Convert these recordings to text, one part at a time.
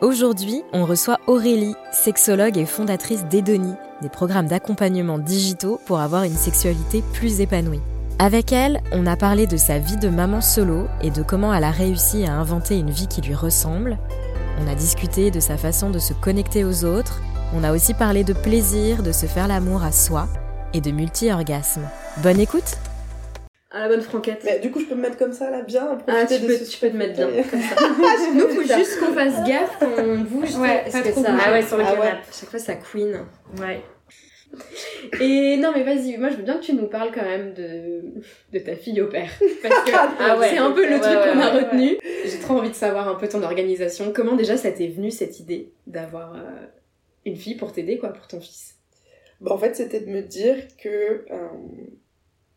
Aujourd'hui, on reçoit Aurélie, sexologue et fondatrice d'Edonie, des programmes d'accompagnement digitaux pour avoir une sexualité plus épanouie. Avec elle, on a parlé de sa vie de maman solo et de comment elle a réussi à inventer une vie qui lui ressemble. On a discuté de sa façon de se connecter aux autres. On a aussi parlé de plaisir, de se faire l'amour à soi et de multi-orgasmes. Bonne écoute À la bonne franquette. Mais du coup, je peux me mettre comme ça, là, bien Ah, tu de peux, ce tu peux te mettre bien, comme ça. Nous, faut juste qu'on fasse gaffe quand on bouge. Ouais, parce pas que trop ça... bouger. Ah ouais, sur le Ah ouais. canapé. Chaque fois, ça queen. Ouais. Et non, mais vas-y, moi, je veux bien que tu nous parles quand même de, de ta fille au père. Parce que Ah ouais. c'est un peu le Ouais, truc ouais, qu'on a ouais, retenu. J'ai trop envie de savoir un peu ton organisation. Comment déjà ça t'est venu, cette idée d'avoir euh, une fille pour t'aider, quoi, pour ton fils? Bah, en fait, c'était de me dire que euh,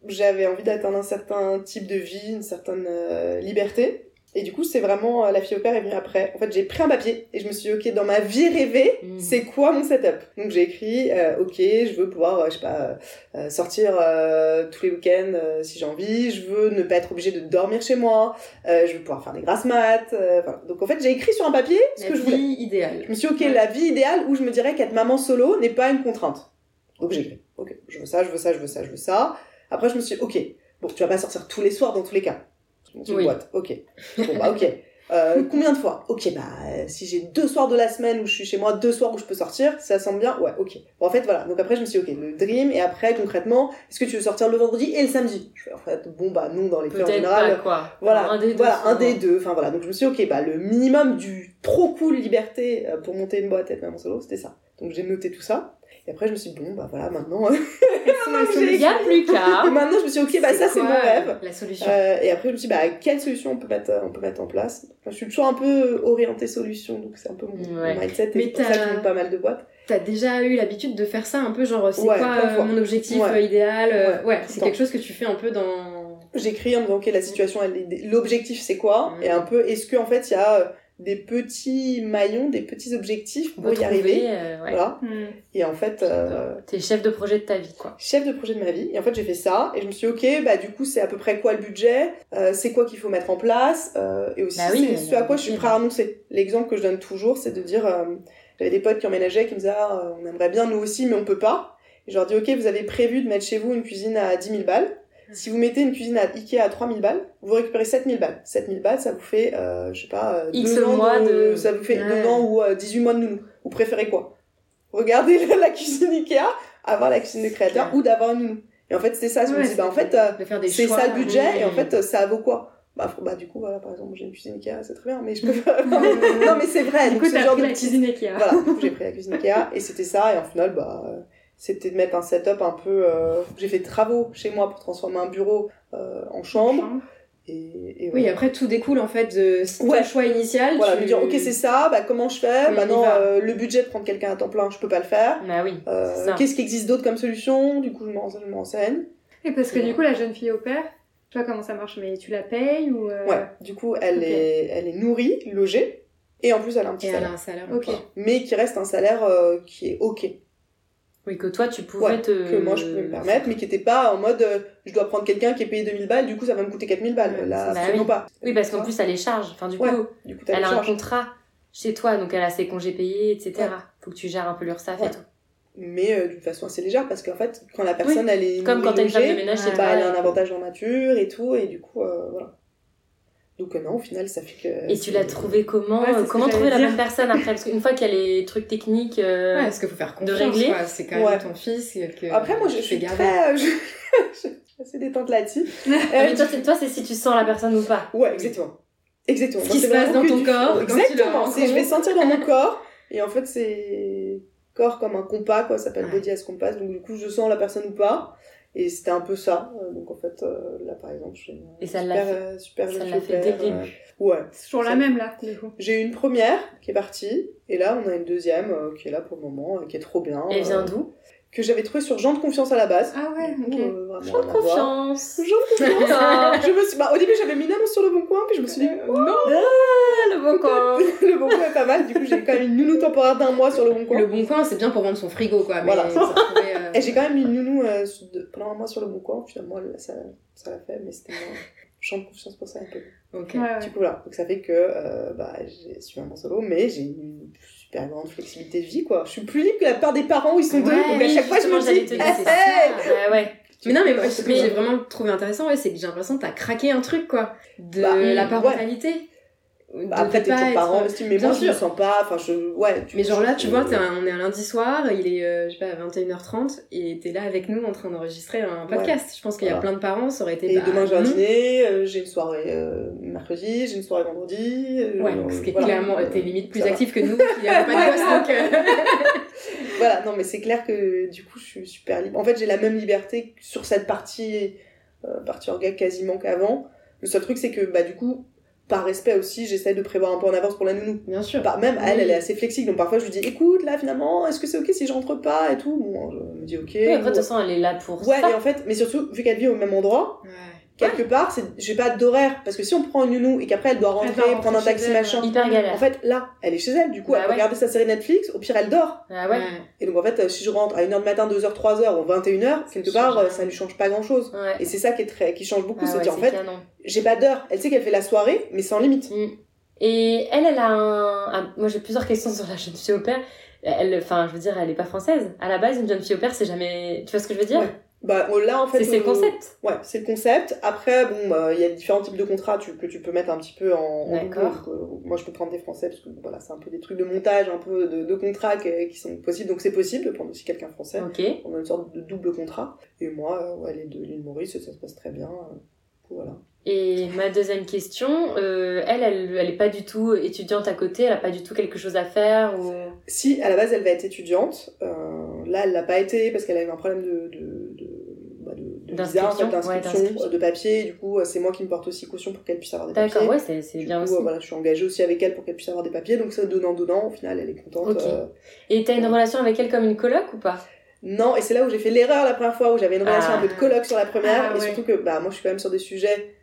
j'avais envie d'atteindre un certain type de vie, une certaine euh, liberté. Et du coup, c'est vraiment euh, la fille au père est venue après. En fait, j'ai pris un papier et je me suis dit, ok, dans ma vie rêvée, Mm. c'est quoi mon setup? Donc j'ai écrit, euh, ok, je veux pouvoir, euh, je sais pas, euh, sortir euh, tous les week-ends euh, si j'ai envie. Je veux ne pas être obligée de dormir chez moi. euh, je veux pouvoir faire des grasses maths. euh, voilà. Donc en fait, j'ai écrit sur un papier ce La que je vie voulais. idéale. Je me suis dit, ok, la vie idéale où je me dirais qu'être maman solo n'est pas une contrainte. Donc j'ai écrit, ok, je veux ça, je veux ça, je veux ça, je veux ça. Après, je me suis dit, ok, bon, tu vas pas sortir tous les soirs dans tous les cas. Donc, une Oui. boîte, ok. Bon, bah, ok. Euh, combien de fois? Ok, bah, euh, si j'ai deux soirs de la semaine où je suis chez moi, deux soirs où je peux sortir, ça semble bien? Ouais, ok. Bon, en fait, voilà. Donc après, je me suis dit, ok, le dream, et après, concrètement, est-ce que tu veux sortir le vendredi et le samedi? Je fais, en fait, bon, bah, non, dans les faits, en général, pas, quoi. voilà, Un des deux. voilà, un des deux. Enfin voilà, donc je me suis dit, ok, bah le minimum du trop cool liberté euh, pour monter une boîte et être maman solo, c'était ça. Donc j'ai noté tout ça. Et après je me suis dit, bon bah voilà, maintenant. euh, Il y a plus qu'à. maintenant je me suis dit, ok, bah ça c'est mon rêve. La solution. Euh, et après je me suis dit, bah quelle solution on peut mettre, euh, on peut mettre en place? Enfin, Je suis toujours un peu orientée solution, donc c'est un peu mon, Ouais. mon mindset. Et c'est pour ça que je monte pas mal de boîtes. T'as déjà eu l'habitude de faire ça un peu, genre, c'est Ouais, quoi euh, mon objectif Ouais. euh, idéal euh, Ouais, c'est quelque chose que tu fais un peu dans. J'écris en me disant, ok, la situation, l'objectif c'est quoi? Mm. Et un peu, est-ce que en fait il y a euh, des petits maillons, des petits objectifs pour y arriver euh, ouais. Voilà. Et en fait, euh, T'es chef de projet de ta vie, quoi. chef de projet de ma vie. Et en fait, j'ai fait ça. Et je me suis dit, ok, bah du coup, c'est à peu près quoi le budget? Euh, C'est quoi qu'il faut mettre en place? Euh, Et aussi, Bah oui, c'est ce à quoi je suis prêt à renoncer. L'exemple que je donne toujours, c'est de dire, euh, j'avais des potes qui emménageaient, qui me disaient, ah, on aimerait bien nous aussi, mais on peut pas. Et je leur dis, ok, vous avez prévu de mettre chez vous une cuisine à 10 000 balles. Si vous mettez une cuisine à Ikea à 3000 balles, vous récupérez 7000 balles. 7000 balles, ça vous fait, euh, je sais pas, euh, X deux ans mois de- Ça vous fait Ouais. deux ans ou euh, 18 mois de nounou. Vous préférez quoi? Regardez la, la cuisine Ikea, avoir la cuisine de créateur clair. ou d'avoir une nounou. Et en fait, c'est ça. Je me Ouais, dis, bah en c'est- fait, euh, c'est ça le budget. Et en fait, euh, ça vaut quoi? Bah, faut- bah, du coup, voilà, par exemple, j'ai une cuisine Ikea, c'est très bien, mais je peux pas. non, mais, non, mais c'est vrai. Du donc coup, ce t'as genre pris de la cuisine Ikea. voilà, du coup, j'ai pris la cuisine Ikea et c'était ça. Et en final, bah, euh, c'était de mettre un setup un peu. euh, J'ai fait des travaux chez moi pour transformer un bureau euh, en chambre. Et, et Oui, après tout découle en fait de ton Ouais. choix initial. Voilà, tu... me dire, ok, c'est ça, bah, comment je fais va. euh, le budget de prendre quelqu'un à temps plein, je peux pas le faire. Bah oui. Qu'est-ce qui existe d'autre comme solution? Du coup, je me renseigne. Et parce que du coup, la jeune fille au père, tu vois comment ça marche, mais tu la payes ou. Ouais, du coup, elle, est, elle est nourrie, logée, et en plus, elle a un petit Et elle a salaire. un salaire. Ok. encore. Mais qui reste un salaire qui est ok. Oui, que toi, tu pouvais Ouais, te. que moi je pouvais me permettre, mais qui était pas en mode euh, je dois prendre quelqu'un qui est payé 2000 balles, du coup ça va me coûter 4000 balles. Ouais, Là, bah absolument oui. pas. Oui, parce qu'en plus, elle les charge. Enfin, du Ouais. coup, Du coup, t'as elle a un contrat chez toi, donc elle a ses congés payés, etc. Faut que tu gères un peu l'URSSAF et tout. Mais euh, d'une façon assez légère, parce qu'en fait, quand la personne elle est Comme quand t'as une femme de ménage bah, elle a un avantage en nature et tout, et du coup, euh, voilà. Donc, euh, non, au final, ça fait que. Et tu l'as trouvé comment Ouais, euh, que Comment trouver la bonne personne après Parce qu'une fois qu'il y a les trucs techniques. euh, Ouais, parce qu'il faut faire confiance. régler. quoi. C'est quand même Ouais. ton fils. Que Après, moi, je, tu suis fais garder. très. euh, je... je suis assez détente là-dessus. Euh, mais toi, c'est- toi, c'est si tu sens la personne ou pas. Ouais, exactement. Exactement. Ce qui se passe dans que ton du- corps Exactement. C'est, je vais sentir dans mon corps. Et en fait, c'est corps comme un compas, quoi. Ça s'appelle Ouais. body as compass. Donc, du coup, je sens la personne ou pas. Et c'était un peu ça. Euh, donc en fait, euh, là par exemple, j'ai une Et ça super, fait, euh, super ça l'a fait dès le début. ouais. C'est toujours la même là, du coup. J'ai eu une première qui est partie, et là on a une deuxième euh, qui est là pour le moment, euh, qui est trop bien. Et elle vient euh, d'où? Que j'avais trouvé sur Jean de confiance à la base. Ah ouais, ok. euh, vraiment Jean de confiance. Jean de confiance. Ah, je me suis... bah, au début j'avais mis une annonce sur le bon coin, puis je me suis dit, Euh, non le bon coin. le bon coin est pas mal, du coup j'ai quand même une nounou temporaire d'un mois sur le bon coin. Le bon coin, c'est bien pour vendre son frigo, quoi. Mais Voilà. retrouver, euh, Et j'ai quand même une nounou euh, de- pendant un mois sur le bon coin, finalement elle- ça, ça l'a fait, mais c'était moins champ de confiance pour ça un peu. Ok. Ouais, ouais. Du coup voilà, donc ça fait que euh, bah, je suis maman solo, mais j'ai une super grande flexibilité de vie quoi. Je suis plus libre que la part des parents où ils sont deux, Ouais, donc à oui, chaque fois je me dis, te eh, ça. Ouais, ouais. Mais non, mais moi, ce que j'ai vraiment trouvé intéressant, ouais, c'est que j'ai l'impression que t'as craqué un truc, quoi. De Bah, la ouais. parentalité. De- Bah, après t'es ton parent aussi, mais Bien moi je me sûr. sens pas, enfin je, ouais. Mais genre là, tu vois, es un- on est un lundi soir, il est, euh, je sais pas, à 21h30, et t'es là avec nous en train d'enregistrer un podcast. Je pense qu'il y a plein de parents, ça aurait été. Et bah, demain j'ai un dîner, euh, j'ai une soirée euh, mercredi, j'ai une soirée vendredi. euh, Ouais, euh, ce qui est voilà. clairement, t'es limite plus actif que nous, qui n'avons pas de donc. euh, Voilà, non mais c'est clair que du coup je suis super libre. En fait j'ai la même liberté sur cette partie, euh, partie orga quasiment qu'avant. Le seul truc c'est que bah du coup, par respect aussi, j'essaie de prévoir un peu en avance pour la nounou. Bien sûr. Bah, même elle, Oui. elle est assez flexible, donc parfois je lui dis écoute là finalement, est-ce que c'est ok si je rentre pas et tout? Bon, je me dis ok. Oui, après, de ou- toute façon, elle est là pour Ouais, ça. et en fait, mais surtout, vu qu'elle vit au même endroit, Ouais. Quelque part, c'est, j'ai pas d'horaire. Parce que si on prend une nounou et qu'après elle doit rentrer, prendre un taxi, elle, machin. Hyper galère. En fait, là, elle est chez elle, du coup, Bah elle peut ouais. regarder sa série Netflix, au pire elle dort. Ah ouais. Et donc en fait, euh, si je rentre à 1h du matin, 2h, 3h ou 21h, quelque part, change euh, ça lui change pas grand chose. Ouais. Et c'est ça qui est très, qui change beaucoup, Ah c'est ouais, dire en fait, j'ai pas d'heure. Elle sait qu'elle fait la soirée, mais sans limite. Mm. Et elle, elle a un. Moi, j'ai plusieurs questions sur la jeune fille au père. Elle, enfin, je veux dire, elle est pas française. À la base, une jeune fille au père, c'est jamais. Tu vois ce que je veux dire? Ouais. Bah oh, là en fait. C'est le euh, concept. Ouais, c'est le concept. Après, bon, bah, il y a différents types de contrats tu, que tu peux mettre un petit peu en, en D'accord. euh, moi, je peux prendre des français parce que voilà, c'est un peu des trucs de montage, un peu de, de contrats qui, qui sont possibles. Donc, c'est possible de prendre aussi quelqu'un français. Ok. On a une sorte de double contrat. Et moi, euh, ouais, les deux, l'île Maurice, ça se passe très bien. euh, voilà. Et ma deuxième question, euh, elle, elle, elle est pas du tout étudiante à côté, elle a pas du tout quelque chose à faire ou. Si, à la base, elle va être étudiante. euh, là, elle l'a pas été parce qu'elle a eu un problème de bah, de- de visa, en fait, D'inscription, ouais, de papier, du coup euh, c'est moi qui me porte aussi caution pour qu'elle puisse avoir des papiers. D'accord, ouais, c'est bien coup, aussi. euh, voilà, je suis engagée aussi avec elle pour qu'elle puisse avoir des papiers, donc ça donnant donnant, au final elle est contente. Ok. euh. Et t'as une relation avec elle comme une coloc ou pas? Non, et c'est là où j'ai fait l'erreur la première fois, où j'avais une relation Ah. un peu de coloc sur la première, Ah, et ouais. surtout que bah, moi je suis quand même sur des sujets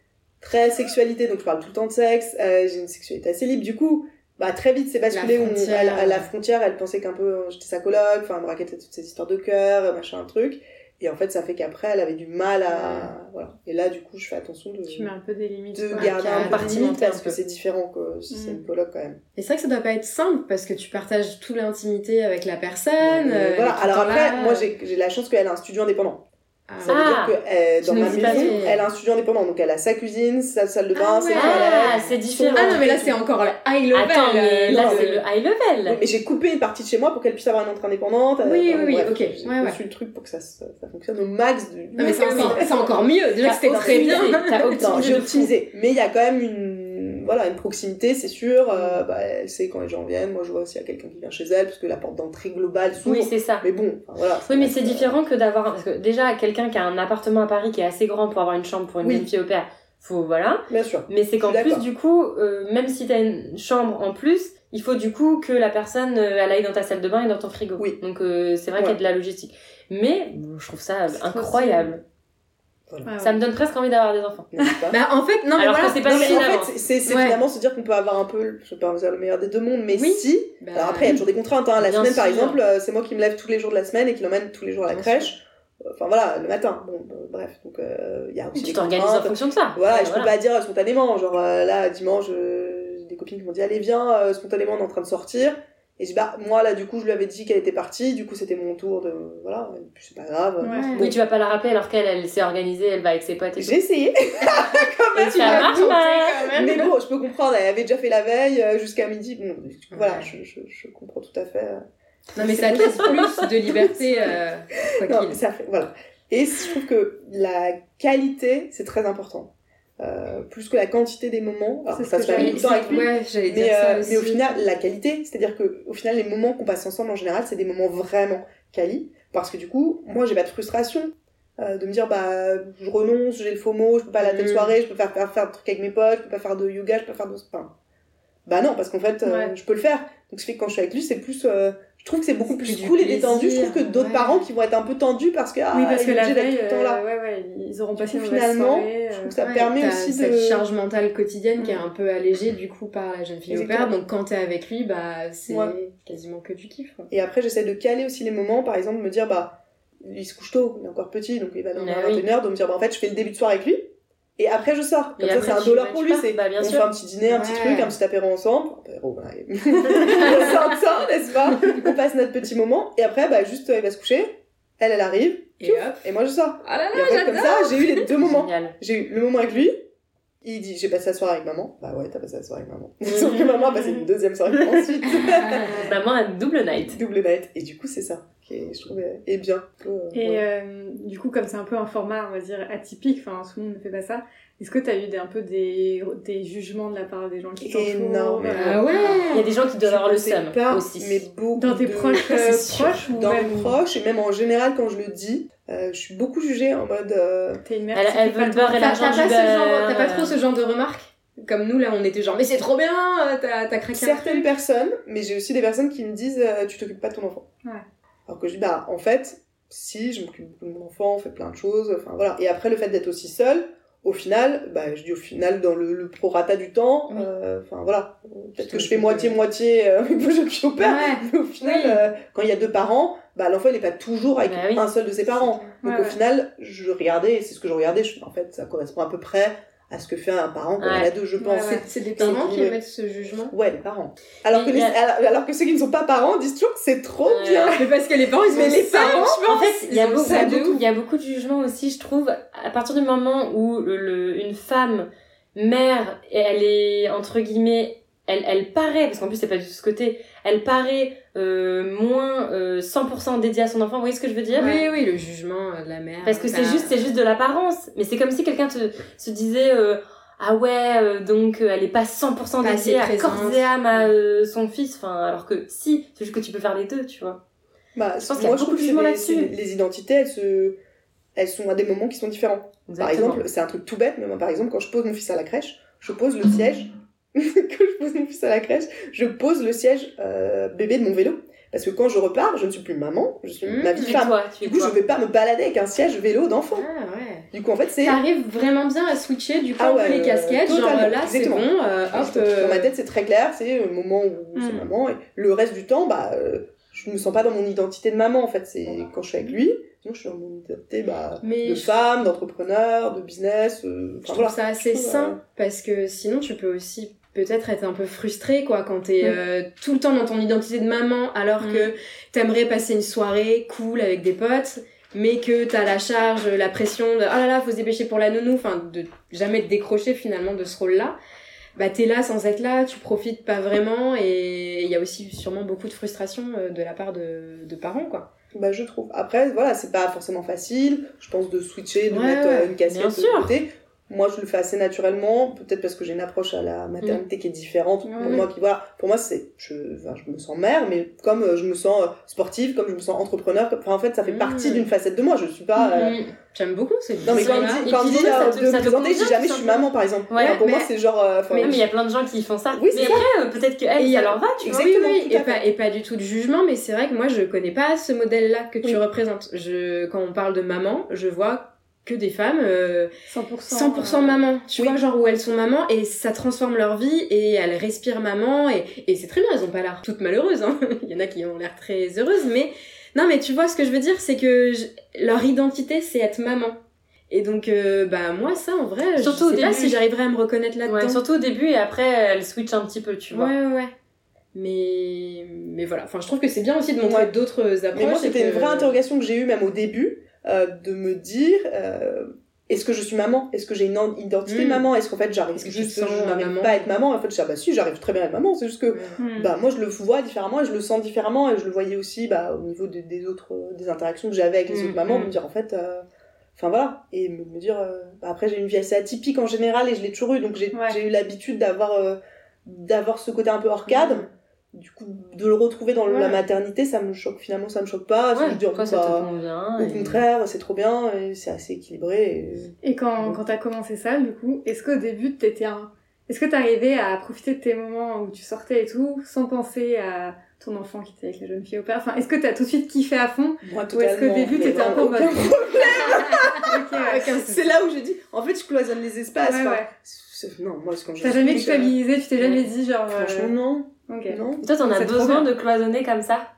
très sexualité, donc je parle tout le temps de sexe, euh, j'ai une sexualité assez libre, du coup, bah très vite c'est basculé où elle- à la frontière, elle pensait qu'un peu euh, j'étais sa coloc, enfin me racontait toutes ces histoires de cœur, machin, un truc. Et en fait, ça fait qu'après, elle avait du mal à. Voilà. Et là, du coup, je fais attention de, Tu mets un peu des limites. de garder un peu parce que c'est différent que si c'est Mm. une coloc quand même. Et c'est vrai que ça doit pas être simple parce que tu partages toute l'intimité avec la personne. Euh, euh, voilà. Alors après, là. moi j'ai j'ai la chance qu'elle a un studio indépendant. Ah. Ça veut Ah, dire que euh, dans ma maison, elle a un studio indépendant. Donc elle a sa cuisine, sa salle de bain, Ah ses ouais. toilettes. Ah, c'est différent. Ah non, mais là c'est encore le high level. Attends, mais euh, là c'est le- le high level. Oui, mais j'ai coupé une partie de chez moi pour qu'elle puisse avoir une entrée indépendante. euh, Oui, enfin, oui, oui, bref, ok. J'ai Ouais, conçu le truc pour que ça, ça, ça fonctionne au max. Du... Non, mais c'est encore, encore mieux. Déjà que c'était très bien. j'ai optimisé. Mais il y a quand même une, voilà, une proximité, c'est sûr. Euh, bah, elle sait quand les gens viennent. Moi, je vois aussi il y a quelqu'un qui vient chez elle, parce que la porte d'entrée globale s'ouvre. Oui, c'est ça. mais bon, enfin, voilà. Oui, mais c'est différent que d'avoir. Parce que déjà, quelqu'un qui a un appartement à Paris qui est assez grand pour avoir une chambre pour une Oui. jeune fille au père, faut. Voilà. Bien sûr. Mais c'est qu'en plus, du coup, euh, même si t'as une chambre en plus, il faut du coup que la personne euh, elle aille dans ta salle de bain et dans ton frigo. Oui. Donc euh, c'est vrai Ouais. qu'il y a de la logistique. Mais je trouve ça incroyable. Ça me donne presque envie d'avoir des enfants. Bah en fait, non mais Alors voilà. c'est pas Non, mais facile en avant. fait, c'est Ouais. finalement se dire qu'on peut avoir un peu, je vais pas le meilleur des deux mondes, mais Oui. si. Bah, Alors après, il y a toujours des contraintes. Hein. La Bien semaine, par exemple, euh, c'est moi qui me lève tous les jours de la semaine et qui l'emmène tous les jours à la Bien crèche. Enfin voilà, le matin. Bon, bref, donc euh, il y a aussi Tu des t'organises en fonction de ça. Voilà, Ouais, et je peux pas dire spontanément. Genre euh, là, dimanche, euh, j'ai des copines qui m'ont dit Allez, viens, euh, spontanément, on est en train de sortir. Et je dis Bah, moi là, du coup, je lui avais dit qu'elle était partie. Du coup, c'était mon tour de. Voilà, et puis c'est pas grave. Ouais. Bon, Oui, tu vas pas la rappeler alors qu'elle, elle s'est organisée, elle va avec ses potes et tout. J'ai essayé. Et ça l'as marche tenté pas. quand même. Mais bon, je peux comprendre, elle avait déjà fait la veille euh, jusqu'à midi. Bon, voilà, Ouais. je, je, je comprends tout à fait. euh. Non mais ça te laisse plus de liberté euh, quoi Non, qu'il. mais ça fait, voilà. Et je trouve que la qualité, c'est très important. Euh, plus que la quantité des moments. Alors, ça se fait avec lui. Ouais, Mais, dire ça euh, mais au final, la qualité, c'est-à-dire que au final, les moments qu'on passe ensemble en général, c'est des moments vraiment quali. Parce que du coup, moi, j'ai pas de frustration. euh, de me dire bah je renonce, j'ai le faux mot, je peux pas aller à telle Mhm. soirée, je peux faire, faire faire un truc avec mes potes, je peux pas faire de yoga, je peux pas faire de enfin, bah non parce qu'en fait euh, Ouais. je peux le faire. Donc ce fait que quand je suis avec lui, c'est plus euh, je trouve que c'est beaucoup plus du cool et détendu, je trouve que d'autres ouais. parents qui vont être un peu tendus parce que ah, oui, parce il que la veille, tout le temps là. euh, ouais, ouais, ils auront passé une finalement, soirée. je trouve que ça Ouais, permet aussi cette de charge mentale quotidienne qui est un peu allégée du coup par la jeune fille au père. Donc quand t'es avec lui, bah c'est Ouais. quasiment que du kiff. Quoi. Et après, j'essaie de caler aussi les moments, par exemple, de me dire, bah, il se couche tôt, il est encore petit, donc il va dormir Ah à oui. 21h, donc me dire, bah, en fait, je fais le début de soirée avec lui, et après, je sors. Et Comme ça, c'est un dollar bah, pour lui, c'est, Bah, on sûr. fait un petit dîner, un petit Ouais. truc, un petit apéro ensemble, apéro, ouais. on sort ça, n'est-ce pas? On passe notre petit moment, et après, bah, juste, il va se coucher, elle, elle arrive, Et hop. et moi, je sors. Ah là Et là, en fait, comme ça, j'ai eu les deux moments. Génial. J'ai eu le moment avec lui, il dit, j'ai passé la soirée avec maman. Bah ouais, t'as passé la soirée avec maman. Sauf que maman a passé une deuxième soirée ensuite. Maman a double night. Double night. Et du coup, c'est ça qui est, je trouve, est bien. Euh, Et ouais. euh, du coup, comme c'est un peu un format, on va dire, atypique, enfin, tout le monde ne fait pas ça, est-ce que tu as eu des, un peu des, des jugements de la part des gens qui t'entourent euh, Ah ouais Il y a des gens qui doivent avoir le Je seum sais pas, aussi. Mais beaucoup Dans tes de- proches, proches ou Dans même mes proches, et même en général, quand je le dis, euh, je suis beaucoup jugée en mode. euh, t'es une mère Elle- qui elle veut pas le beurre et T'as l'argent du pas, ce genre, beurre, t'as pas trop ce genre de remarques Comme nous, là, on était genre, mais c'est trop bien, t'as t'as craqué un certaines truc. personnes, mais j'ai aussi des personnes qui me disent Tu t'occupes pas de ton enfant. Ouais. Alors que je dis Bah, en fait, si, je m'occupe beaucoup de mon enfant, on fait plein de choses, enfin voilà. Et après, le fait d'être aussi seule, au final, bah, je dis au final, dans le, le prorata du temps, Oui. euh, enfin voilà. Peut-être que je fais moitié-moitié euh, vos jeunes au père, Ouais. mais au final, Oui. euh, quand il y a deux parents, bah, l'enfant il est pas toujours avec Bah oui. un seul de ses parents. Donc Ouais, au ouais. final, je regardais, et c'est ce que je regardais, je, en fait, ça correspond à peu près à ce que fait un parent quand il Ouais. a deux, je pense. Ouais, ouais. C'est des parents qui Ouais. émettent ce jugement. Ouais, les parents. Alors que, les- a- alors, que ceux qui ne sont pas parents disent toujours que c'est trop Ouais. bien. Mais parce que les parents, ils Mais ont les ça, parents, je pense. En fait, il y, a beaucoup, il y a beaucoup de jugements aussi, je trouve. À partir du moment où le, le- une femme, mère, et elle est, entre guillemets, elle, elle paraît, parce qu'en plus c'est pas du tout ce côté, elle paraît euh, moins euh, 100% dédiée à son enfant, vous voyez ce que je veux dire? Oui, oui, le jugement euh, de la mère. Parce que c'est juste, c'est juste de l'apparence. Mais c'est comme si quelqu'un te, se disait, euh, ah ouais, euh, donc euh, elle est pas 100% Pas dédiée à corps et âme à euh, son fils. Enfin, alors que si, c'est juste que tu peux faire les deux, tu vois. Bah, Je pense qu'il y a moi, je beaucoup trouve de les, là-dessus. les identités, elles, se... elles sont à des moments qui sont différents. Par exemple, c'est un truc tout bête, mais moi, par exemple, quand je pose mon fils à la crèche, je pose le siège. quand je pose mon fils à la crèche, je pose le siège euh, bébé de mon vélo. Parce que quand je repars, je ne suis plus maman, je suis Mmh, ma vie femme. toi, Du coup, je vais pas me balader avec un siège vélo d'enfant. Ah ouais. Du coup, en fait, c'est. T'arrives vraiment bien à switcher du coup Ah ouais, les euh, casquettes, genre totalement, là c'est bon, euh, hop. Dans ma tête, c'est très clair, c'est le moment où c'est Mm. maman. Et le reste du temps, bah, je me sens pas dans mon identité de maman, en fait. C'est quand je suis avec lui, sinon je suis dans mon identité bah, Mais de je- femme, d'entrepreneur, de business. euh, Je trouve voilà. ça assez sain parce que sinon tu peux aussi peut-être être un peu frustré quoi quand t'es Mm. euh, tout le temps dans ton identité de maman alors Mm. que t'aimerais passer une soirée cool avec des potes mais que t'as la charge, la pression de ah là là faut se dépêcher pour la nounou, enfin de jamais te décrocher finalement de ce rôle-là. Bah t'es là sans être là, tu profites pas vraiment et il y a aussi sûrement beaucoup de frustration euh, de la part de, de parents quoi. Bah, je trouve. Après, voilà, c'est pas forcément facile, je pense, de switcher, de Ouais, mettre euh, ouais, une casquette de côté. Moi, je le fais assez naturellement, peut-être parce que j'ai une approche à la maternité qui est différente. Pour moi, qui, voilà, pour moi, c'est, je, enfin, je me sens mère, mais comme euh, je me sens euh, sportive, comme je me sens entrepreneur, enfin, en fait, ça fait Mm. partie d'une facette de moi. Je suis pas, euh, Mm. J'aime beaucoup cette Non mais quand on dit, quand on dit ça te- de ça présenter, convient, jamais je suis maman par exemple. Ouais, pour mais- moi c'est genre. mais- il y a plein de gens qui font ça. Oui, mais après, peut-être que elle, Et ça leur va, tu vois. Exactement, oui, oui, et pas, et pas du tout de jugement, mais c'est vrai que moi je connais pas ce modèle-là que tu représentes. Je, quand on parle de maman, je vois que des femmes euh, 100%, 100% euh, maman, tu oui. vois, genre où elles sont maman et ça transforme leur vie et elles respirent maman et, et c'est très bien, elles ont pas l'air toutes malheureuses, hein. il y en a qui ont l'air très heureuses, mais non, mais tu vois ce que je veux dire, c'est que je- leur identité c'est être maman. Et donc, euh, bah moi ça en vrai, Surtout je au sais pas si j'arriverais à me reconnaître là-dedans. Ouais, surtout au début et après, elle switch un petit peu, tu vois. Ouais, ouais, ouais. Mais, mais voilà, enfin, je trouve que c'est bien aussi de montrer Ouais. d'autres approches. Mais moi c'était que- une vraie interrogation que j'ai eue même au début euh, de me dire euh, est-ce que je suis maman? Est-ce que j'ai une en- identité Mm. maman? Est-ce qu'en fait j'arrive Est-ce que sens je n'arrive pas à être maman? En fait je dis ah bah si j'arrive très bien à être maman, c'est juste que hmm. bah moi je le vois différemment et je le sens différemment et je le voyais aussi bah au niveau des, des autres euh, des interactions que j'avais avec les autres mamans me dire en fait euh, enfin voilà. Et me, me dire euh, bah, après j'ai une vie assez atypique en général et je l'ai toujours eu donc j'ai Ouais. eu l'habitude d'avoir euh, d'avoir ce côté un peu hors cadre du coup, de le retrouver dans Ouais. la maternité, ça me choque, finalement, ça me choque pas. Ouais, je dis, oh, toi, ça bah, te convient. au et- contraire, c'est trop bien, et c'est assez équilibré. et- Et quand, quand t'as commencé ça, du coup, est-ce qu'au début, t'étais un... Est-ce que t'arrivais à profiter de tes moments où tu sortais et tout, sans penser à ton enfant qui était avec la jeune fille au père? Enfin, est-ce que t'as tout de suite kiffé à fond? Moi, Ou est-ce qu'au début, t'étais un peu aucun ouais. C'est là où j'ai dit, en fait, je cloisonne les espaces. Ouais, Non, moi, quand je T'as jamais euh, culpabilisé, tu t'es jamais dit genre... euh, Franchement, non. Ok. non. Toi, t'en as besoin bien. de cloisonner comme ça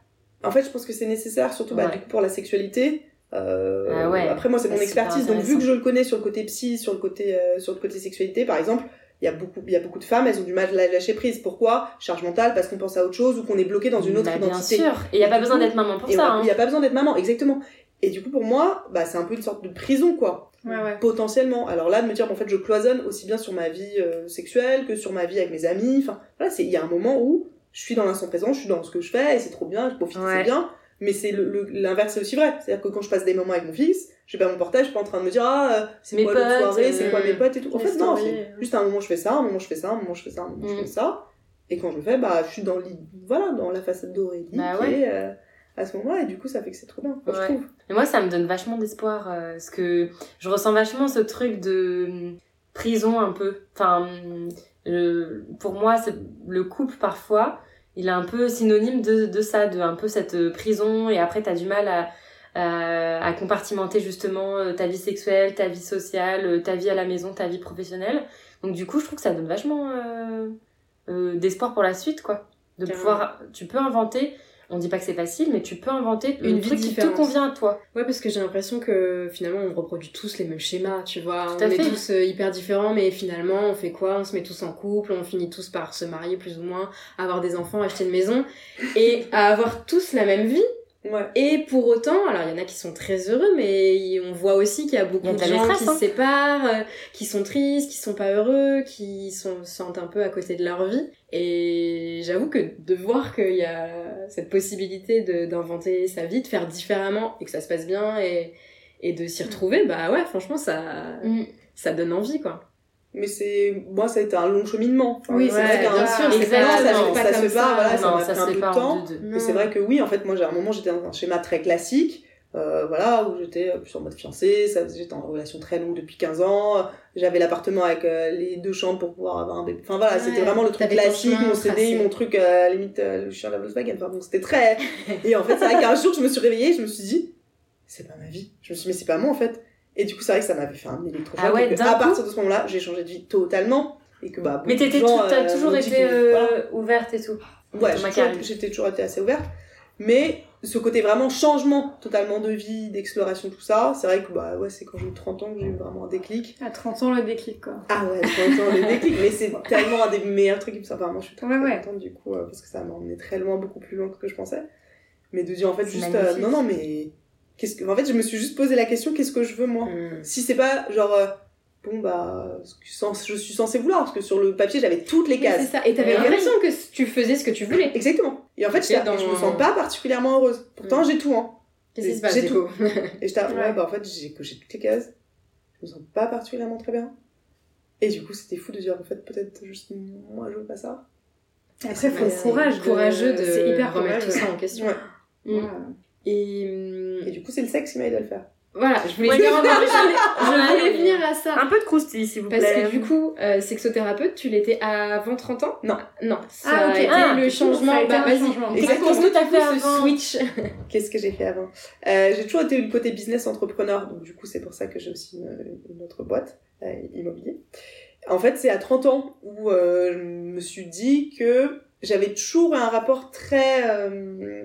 En fait, je pense que c'est nécessaire, surtout bah, Ouais. du coup, pour la sexualité. Euh, Ah ouais. Après, moi, c'est mon expertise. Donc, vu que je le connais sur le côté psy, sur le côté, euh, sur le côté sexualité, par exemple, il y a beaucoup, il y a beaucoup de femmes, elles ont du mal à lâcher prise. Pourquoi? Charge mentale, parce qu'on pense à autre chose ou qu'on est bloqué dans une autre Bah, Bien identité. sûr. Et il y a pas besoin d'être maman pour Et ça. hein. il n'y a pas besoin d'être maman, exactement. Et du coup, pour moi, bah, c'est un peu une sorte de prison, quoi. Ouais, ouais. Potentiellement. Alors là, de me dire, bon, en fait, je cloisonne aussi bien sur ma vie euh, sexuelle que sur ma vie avec mes amis. Enfin, voilà, c'est, il y a un moment où je suis dans l'instant présent, je suis dans ce que je fais, et c'est trop bien, je profite, Ouais. c'est bien. Mais c'est le, le- l'inverse, c'est aussi vrai. C'est-à-dire que quand je passe des moments avec mon fils, je vais pas mon portage, je suis pas en train de me dire, ah, euh, c'est quoi potes, soirée, c'est quoi euh, mes potes et tout. En fait, non, c'est juste un moment je fais ça, un moment je fais ça, un moment je fais ça, un moment je Mm. fais ça. Et quand je le fais, bah, je suis dans voilà, dans la façade d'Aurélie, Bah ouais. euh, à ce moment-là, et du coup, ça fait que c'est trop bien, Ouais. je trouve. Et moi, ça me donne vachement d'espoir, euh, parce que je ressens vachement ce truc de hum, prison un peu. Enfin, hum, pour moi, le couple, parfois, il est un peu synonyme de, de ça, de un peu cette euh, prison, et après, t'as du mal à, à, à compartimenter justement euh, ta vie sexuelle, ta vie sociale, euh, ta vie à la maison, ta vie professionnelle. Donc du coup, je trouve que ça donne vachement euh, euh, d'espoir pour la suite, quoi. De Carrément. pouvoir, tu peux inventer, on dit pas que c'est facile, mais tu peux inventer Une vie qui te convient à toi. Ouais, parce que j'ai l'impression que finalement on reproduit tous les mêmes schémas, tu vois. Tout on à est fait. tous euh, hyper différents, mais finalement on fait quoi? On se met tous en couple, on finit tous par se marier plus ou moins, avoir des enfants, acheter une maison, et à avoir tous la même vie. Ouais. Et pour autant, alors il y en a qui sont très heureux, mais on voit aussi qu'il y a beaucoup y a de gens qui hein. se séparent, euh, qui sont tristes, qui sont pas heureux, qui sont, se sentent un peu à côté de leur vie. Et j'avoue que de voir qu'il y a cette possibilité d'inventer sa vie, de faire différemment et que ça se passe bien et, et de s'y retrouver, bah ouais, franchement, ça, Mm. ça donne envie, quoi. Mais c'est, moi, ça a été un long cheminement. Enfin, Oui, c'est vrai bien sûr, ça, ça, se pas, voilà, ça non, m'a ça pris se un peu de temps. Mais c'est vrai que oui, en fait, moi, j'ai un moment, j'étais dans un schéma très classique, euh, voilà, où j'étais plus en mode fiancée, ça, j'étais en relation très longue depuis 15 ans, j'avais l'appartement avec euh, les deux chambres pour pouvoir avoir un bébé. Enfin voilà, Ouais, c'était vraiment le truc classique, chemin mon CDI, mon truc, euh, limite, euh, le chien de la Volkswagen, enfin bon, c'était très... Et en fait, c'est vrai qu'un jour, je me suis réveillée, je me suis dit, c'est pas ma vie. Je me suis dit, mais c'est pas moi, en fait. Et du coup, c'est vrai que ça m'avait fait un électrochoc. Ah ouais, à coup partir de ce moment-là, j'ai changé de vie totalement. Et que, bah, Mais beaucoup de t'étais t'as euh, toujours été euh, voilà. ouverte et tout. Ouais, j'étais toujours été assez ouverte. Mais ce côté vraiment changement totalement de vie, d'exploration, tout ça, c'est vrai que bah ouais, c'est quand j'ai eu 30 ans que j'ai eu vraiment un déclic. À 30 ans, le déclic, quoi. Ah ouais, 30 ans le déclic, mais c'est tellement un des meilleurs trucs qui me sont. Enfin, moi je suis très, Ouais, très ouais. contente du coup, euh, parce que ça m'a emmené très loin, beaucoup plus loin que ce que je pensais. Mais de dire en fait juste, euh, non, non, mais. Qu'est-ce que... En fait, je me suis juste posé la question, qu'est-ce que je veux moi? Mm. Si c'est pas genre. euh, Bon bah, je suis censée vouloir, parce que sur le papier j'avais toutes les Oui, c'est cases. ça. Et t'avais l'impression que tu faisais ce que tu voulais. Exactement. Et en fait, j'étais- dans- je me sens pas particulièrement heureuse. Pourtant, j'ai tout, hein. Qu'est-ce qui se passe, J'ai tout. Et j'étais, ouais. Ouais. bah en fait, j'ai coché toutes les cases. Je me sens pas particulièrement très bien. Et du coup, c'était fou de dire, en fait, peut-être juste moi, je veux pas ça. Après, faut de- courageux de C'est hyper remettre courageux. tout ça en question. Ouais. Et, Et du coup, c'est le sexe qui m'a aidé à le faire. voilà, je voulais, Ouais, venir, je voulais- Ah, je voulais oui. venir à ça. Un peu de croustille, s'il vous Parce plaît. que du coup, euh, sexothérapeute, tu l'étais avant 30 ans? Non. Non, ça Ah, a été Ah, le coup, changement. été Bah un vas-y. Exactement. Qu'est-ce que t'as fait ce avant switch. Qu'est-ce que j'ai fait avant? Euh, J'ai toujours été une côté business entrepreneur, donc du coup, c'est pour ça que j'ai aussi une, une autre boîte euh, immobilier. En fait, c'est à 30 ans où euh, je me suis dit que j'avais toujours un rapport très euh,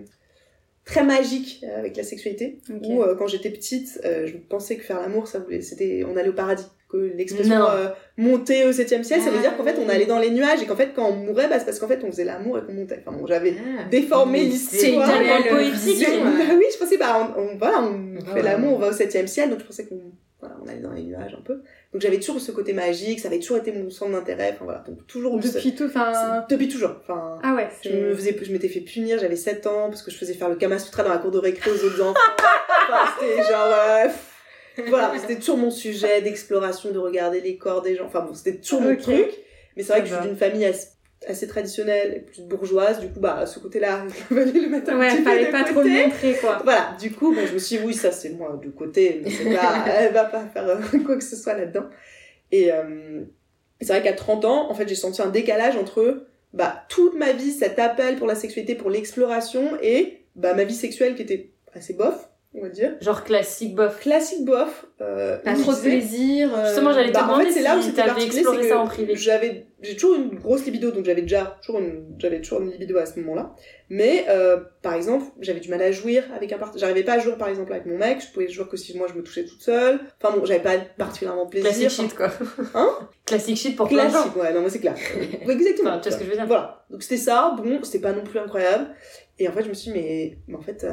très magique avec la sexualité. Ok. Où euh, quand j'étais petite, euh, je pensais que faire l'amour, ça voulait, c'était, on allait au paradis. Que l'expression euh, monter au septième ciel, ça veut Ah, dire qu'en fait, on oui. allait dans les nuages et qu'en fait, quand on mourait, bah, c'est parce qu'en fait, on faisait l'amour et qu'on montait. Enfin bon, j'avais Ah. déformé l'histoire. c'est poétique. Bah oui, je pensais, bah, on, on- voilà, on Ah fait l'amour, on va au septième ciel, donc je pensais qu'on voilà, on allait dans les nuages un peu. Donc j'avais toujours ce côté magique, ça avait toujours été mon centre d'intérêt, enfin voilà, donc toujours Depuis tout, enfin. depuis toujours. Enfin, Ah ouais, je me faisais, je m'étais fait punir, j'avais 7 ans, parce que je faisais faire le Kama Sutra dans la cour de récré aux autres enfants. Enfin, c'était genre, euh, voilà, c'était toujours mon sujet d'exploration, de regarder les corps des gens. Enfin bon, c'était toujours mon truc. Mais c'est vrai que je suis d'une famille assez, assez traditionnelle, plus bourgeoise, du coup, bah, ce côté-là, il fallait le mettre un Ouais, petit peu fallait pas trop le côté. montrer, quoi. Voilà, du coup, bah, je me suis dit, oui, ça c'est moi de côté, mais c'est pas, elle va pas faire euh, quoi que ce soit là-dedans. Et euh, c'est vrai qu'à 30 ans, en fait, j'ai senti un décalage entre bah, toute ma vie, cet appel pour la sexualité, pour l'exploration, et bah, ma vie sexuelle qui était assez bof, on va dire. Genre classique bof. Classique bof. Euh, Pas trop de plaisir. euh, Justement, j'allais te bah, en demander fait, c'est là où si c'était t'avais exploré ça en privé. J'avais, j'ai toujours une grosse libido, donc j'avais déjà toujours une, j'avais toujours une libido à ce moment-là. Mais euh, par exemple, j'avais du mal à jouir avec un partenaire. J'arrivais pas à jouer par exemple avec mon mec. Je pouvais jouer que si moi je me touchais toute seule. Enfin bon, j'avais pas particulièrement plaisir. Classique shit, quoi. Hein? Classique shit pour plein de gens. Classique, ouais, non mais c'est clair. Exactement. Enfin, tu vois ce que je veux dire. Voilà. Donc c'était ça. Bon, c'était pas non plus incroyable. Et en fait, je me suis dit, mais, mais en fait.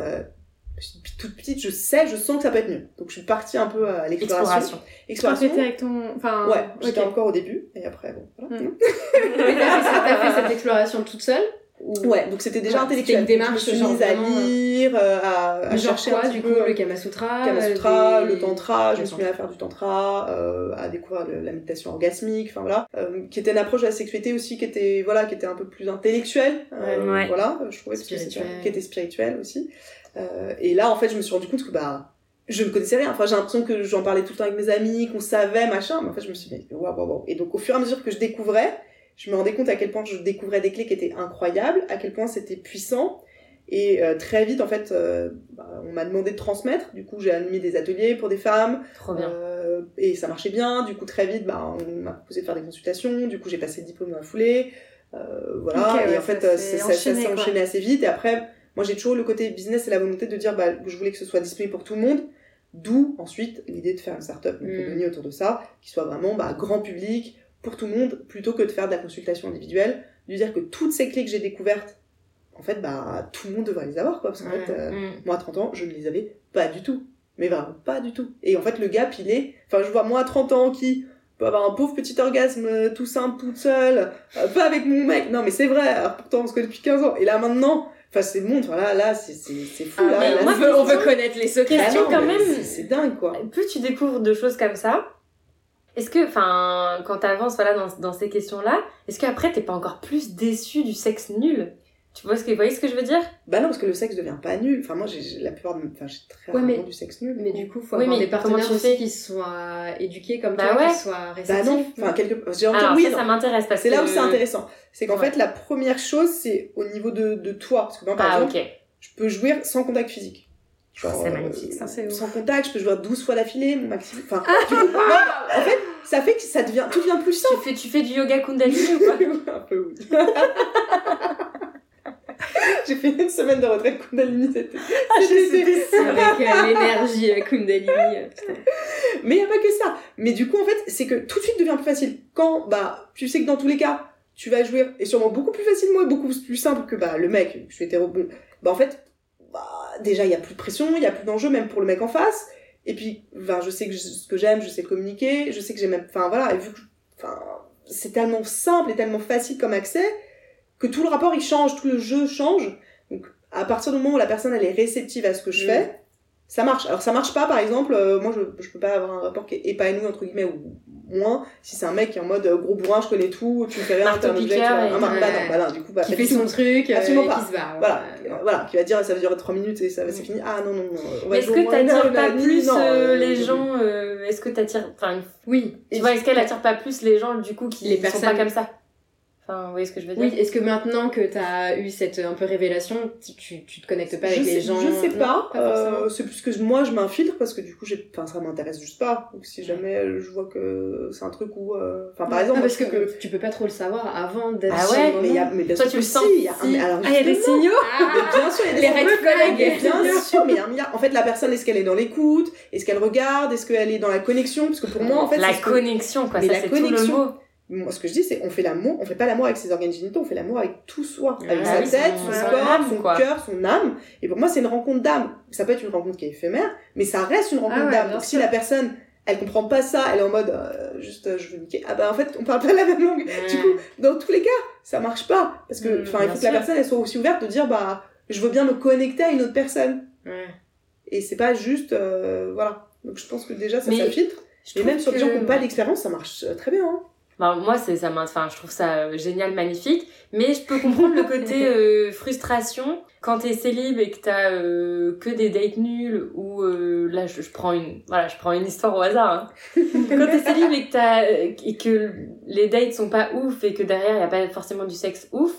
Euh, depuis toute petite, je sais, je sens que ça peut être mieux. Donc je suis partie un peu à l'exploration. Exploration. Exploration. avec ton... Enfin, Ouais, j'étais encore au début. Et après, bon, voilà. Mm. Mais t'as fait, cette exploration toute seule ou... Ouais, donc c'était déjà Ouais, intellectuel. une démarche, je me suis à euh, lire, euh, à, à Mais genre chercher quoi, un du peu coup, le Kama Sutra Kama Sutra, euh, le tantra, je me suis mis à faire du tantra, euh, à découvrir le- la méditation orgasmique, enfin voilà, euh, qui était une approche de la sexualité aussi qui était voilà, qui était un peu plus intellectuelle, euh, Ouais. voilà, je trouvais que qui était spirituelle aussi. Euh, et là en fait, je me suis rendu compte que bah je ne connaissais rien. Enfin, j'ai l'impression que j'en parlais tout le temps avec mes amis, qu'on savait, machin. Mais en fait, je me suis dit, waouh, waouh, waouh. Et donc, au fur et à mesure que je découvrais, je me rendais compte à quel point je découvrais des clés qui étaient incroyables, à quel point c'était puissant. Et euh, très vite, en fait, euh, bah, on m'a demandé de transmettre. Du coup, j'ai animé des ateliers pour des femmes. Trop bien. Euh, et ça marchait bien. Du coup, très vite, bah, on m'a proposé de faire des consultations. Du coup, j'ai passé le diplôme dans la foulée. Euh, voilà. Et ouais, en fait, ça euh, s'est enchaîné assez vite. Et après, moi, j'ai toujours le côté business et la volonté de dire bah, que je voulais que ce soit disponible pour tout le monde. D'où ensuite l'idée de faire une startup Mm. mm. autour de ça, qui soit vraiment bah, grand public, pour tout le monde, plutôt que de faire de la consultation individuelle. De dire que toutes ces clés que j'ai découvertes, en fait, bah, tout le monde devrait les avoir, quoi. Parce qu'en fait, euh, Mm. moi, à 30 ans, je ne les avais pas du tout. Mais vraiment, pas du tout. Et en fait, le gap, il est... Enfin, je vois moi à 30 ans qui peut avoir un pauvre petit orgasme euh, tout simple, toute seule, euh, pas avec mon mec. Non, mais c'est vrai, alors pourtant, on se connaît depuis 15 ans. Et là, maintenant, enfin, c'est monde, voilà, là, c'est c'est- c'est fou, Ah, là. là, moi, on, veut, on veut connaître les secrets. Ah non, quand même. c'est- C'est dingue, quoi. Plus tu découvres de choses comme ça, est-ce que, enfin, quand t'avances voilà, dans, dans ces questions-là, est-ce qu'après t'es pas encore plus déçu du sexe nul? Tu vois ce que, vous voyez ce que je veux dire? Bah non, parce que le sexe devient pas nul. Enfin, moi, j'ai la plupart de... Enfin, j'ai très Ouais, rarement mais- du sexe nul. Mais du coup, faut Oui, avoir mais des partenaires tu aussi qui soient éduqués comme Bah toi, ouais. qui soient Bah réceptifs. non, enfin, quelque... J'ai envie de dire Alors oui, ça, non. ça m'intéresse parce C'est là où c'est intéressant. C'est qu'en Ouais. fait, la première chose, c'est au niveau de, de toi. Parce que moi, par Ah exemple, ok. je peux jouir sans contact physique. C'est euh, magnifique, ça. C'est. Sans contact, je peux jouer 12 fois d'affilée, mon maximum. Enfin, tu vois, non, en fait, ça fait que ça devient, tout devient plus Tu simple. fais, tu fais du yoga kundalini ou pas? Un peu oui. J'ai fait une semaine de retraite Kundalini été. Cet été. Avec euh, l'énergie euh, Kundalini. euh. Mais il n'y a pas que ça. Mais du coup, en fait, c'est que tout de suite devient plus facile. Quand, bah, tu sais que dans tous les cas, tu vas jouir, et sûrement beaucoup plus facilement et beaucoup plus simple que, bah, le mec, je suis hétéro, bon, bah, en fait, bah, déjà, il y a plus de pression, il y a plus d'enjeu, même pour le mec en face. Et puis, enfin, je sais que je- ce que j'aime, je sais communiquer, je sais que j'ai même, enfin, voilà, et vu que, enfin, c'est tellement simple et tellement facile comme accès, que tout le rapport, il change, tout le jeu change. Donc, à partir du moment où la personne, elle est réceptive à ce que je Mm. fais, ça marche. Alors ça marche pas, par exemple, euh, moi je, je peux pas avoir un rapport qui est épanoui, entre guillemets, ou moins, si c'est un mec qui est en mode euh, gros bourrin, je connais tout, tu me fais rien, t'es un objet, tu vois. mar- bah non, bah non, du coup, bah, qui fait son truc euh, Absolument et pas. qui se barre. Voilà, euh, voilà, qui va dire ça va durer 3 minutes et ça va se finir. Ah non, non, non. est-ce que t'attires pas plus euh, euh, les gens euh, Est-ce que t'attires. Enfin, Oui. tu vois, est-ce qu'elle attire pas plus les gens du coup qui Les sont personnes. pas comme ça? Enfin, vous voyez ce que je veux dire Oui, est-ce que maintenant que t'as eu cette euh, un peu révélation, tu, tu, tu te connectes pas avec je les sais, gens Je sais Non, pas. forcément. euh, c'est plus que moi je m'infiltre parce que du coup j'ai, enfin ça m'intéresse juste pas. Donc si jamais euh, je vois que c'est un truc où, euh, enfin par exemple, Non, parce que, trouve tu peux pas trop le savoir avant d'être Ah sur ouais, le mais il y a, mais bien Toi, sûr tu le que sens si, y a- si. mais alors Ah, il y a des signaux mais bien sûr, il y a des Les red flags. Bien sûr, mais il y a un milliard. En fait, la personne, est-ce qu'elle est dans l'écoute? Est-ce qu'elle regarde? Est-ce qu'elle est dans la connexion? Parce que pour moi, en fait, La que- connexion, quoi, ça c'est tout le connexion. mot. Moi, ce que je dis, c'est on fait l'amour, on fait pas l'amour avec ses organes génitaux, on fait l'amour avec tout soi, avec Ah sa oui, tête, son- corps, âme, son quoi. cœur, son âme. Et pour moi, c'est une rencontre d'âme. Ça peut être une rencontre qui est éphémère, mais ça reste une rencontre Ah ouais, d'âme. Donc si la personne, elle comprend pas ça, elle est en mode euh, juste euh, je veux niquer. Ah bah en fait, on parle pas la même langue. Du coup, dans tous les cas, ça marche pas parce que Mm, enfin, il faut que la personne elle soit aussi ouverte de dire bah je veux bien me connecter à une autre personne. Ouais. Et c'est pas juste euh, voilà. Donc je pense que déjà ça. Je Et même sur des gens qui n'ont pas d'expérience, ça marche euh, très bien. Hein. Bah, moi, c'est ça, enfin, je trouve ça euh, génial, magnifique. Mais je peux comprendre le côté euh, frustration quand t'es célib et que t'as euh, que des dates nuls ou euh, là, je, je prends une, voilà, je prends une histoire au hasard. Hein. quand t'es célib et que t'as et que les dates sont pas ouf et que derrière il y a pas forcément du sexe ouf,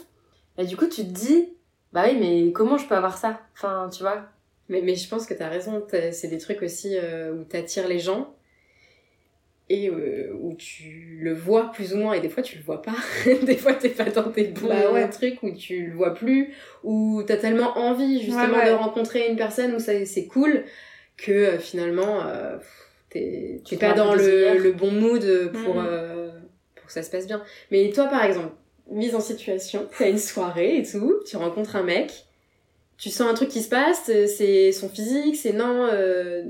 bah, du coup, tu te dis, bah oui, mais comment je peux avoir ça? Enfin, tu vois? Mais, mais je pense que t'as raison, c'est des trucs aussi où t'attires les gens et euh, où tu le vois plus ou moins et des fois tu le vois pas. des fois t'es pas dans tes bons Bah ouais. trucs où tu le vois plus, où t'as tellement envie justement Ouais, ouais. de rencontrer une personne où ça c'est cool que euh, finalement euh, t'es pas dans le, le bon mood pour, Mhm. euh, pour que ça se passe bien. Mais toi par exemple, mise en situation, t'as une soirée et tout, tu rencontres un mec, tu sens un truc qui se passe, c'est son physique, c'est non, euh,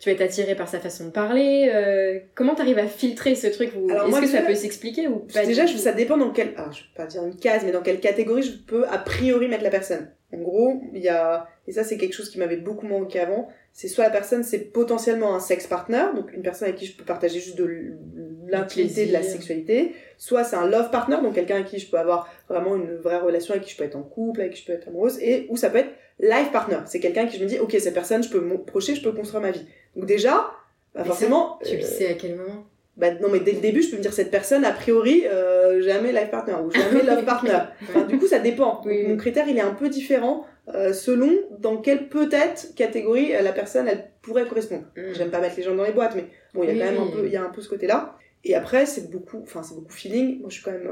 tu vas être attiré par sa façon de parler. euh, comment t'arrives à filtrer ce truc Est-ce que ça peut s'expliquer ou pas Déjà, je- ça dépend dans quelle, je vais pas dire une case, mais dans quelle catégorie je peux a priori mettre la personne. En gros, il y a, et ça c'est quelque chose qui m'avait beaucoup manqué avant, c'est soit la personne c'est potentiellement un sex partner, donc une personne avec qui je peux partager juste de l'intimité, de la sexualité, soit c'est un love partner, donc quelqu'un avec qui je peux avoir vraiment une vraie relation, avec qui je peux être en couple, avec qui je peux être amoureuse, et ou ça peut être life partner, c'est quelqu'un qui je me dis, ok, cette personne, je peux m'approcher, je peux construire ma vie. Donc déjà, bah forcément, Tu le euh, sais à quel moment bah non mais dès le début je peux me dire cette personne a priori euh, jamais life partner ou jamais love partner. Enfin du coup ça dépend. Oui, mon critère il est un peu différent euh, selon dans quelle peut-être catégorie euh, la personne elle pourrait correspondre. Mm. j'aime pas mettre les gens dans les boîtes mais bon il y a Oui, quand même un peu il y a un peu ce côté là et après c'est beaucoup enfin c'est beaucoup feeling. Moi je suis quand même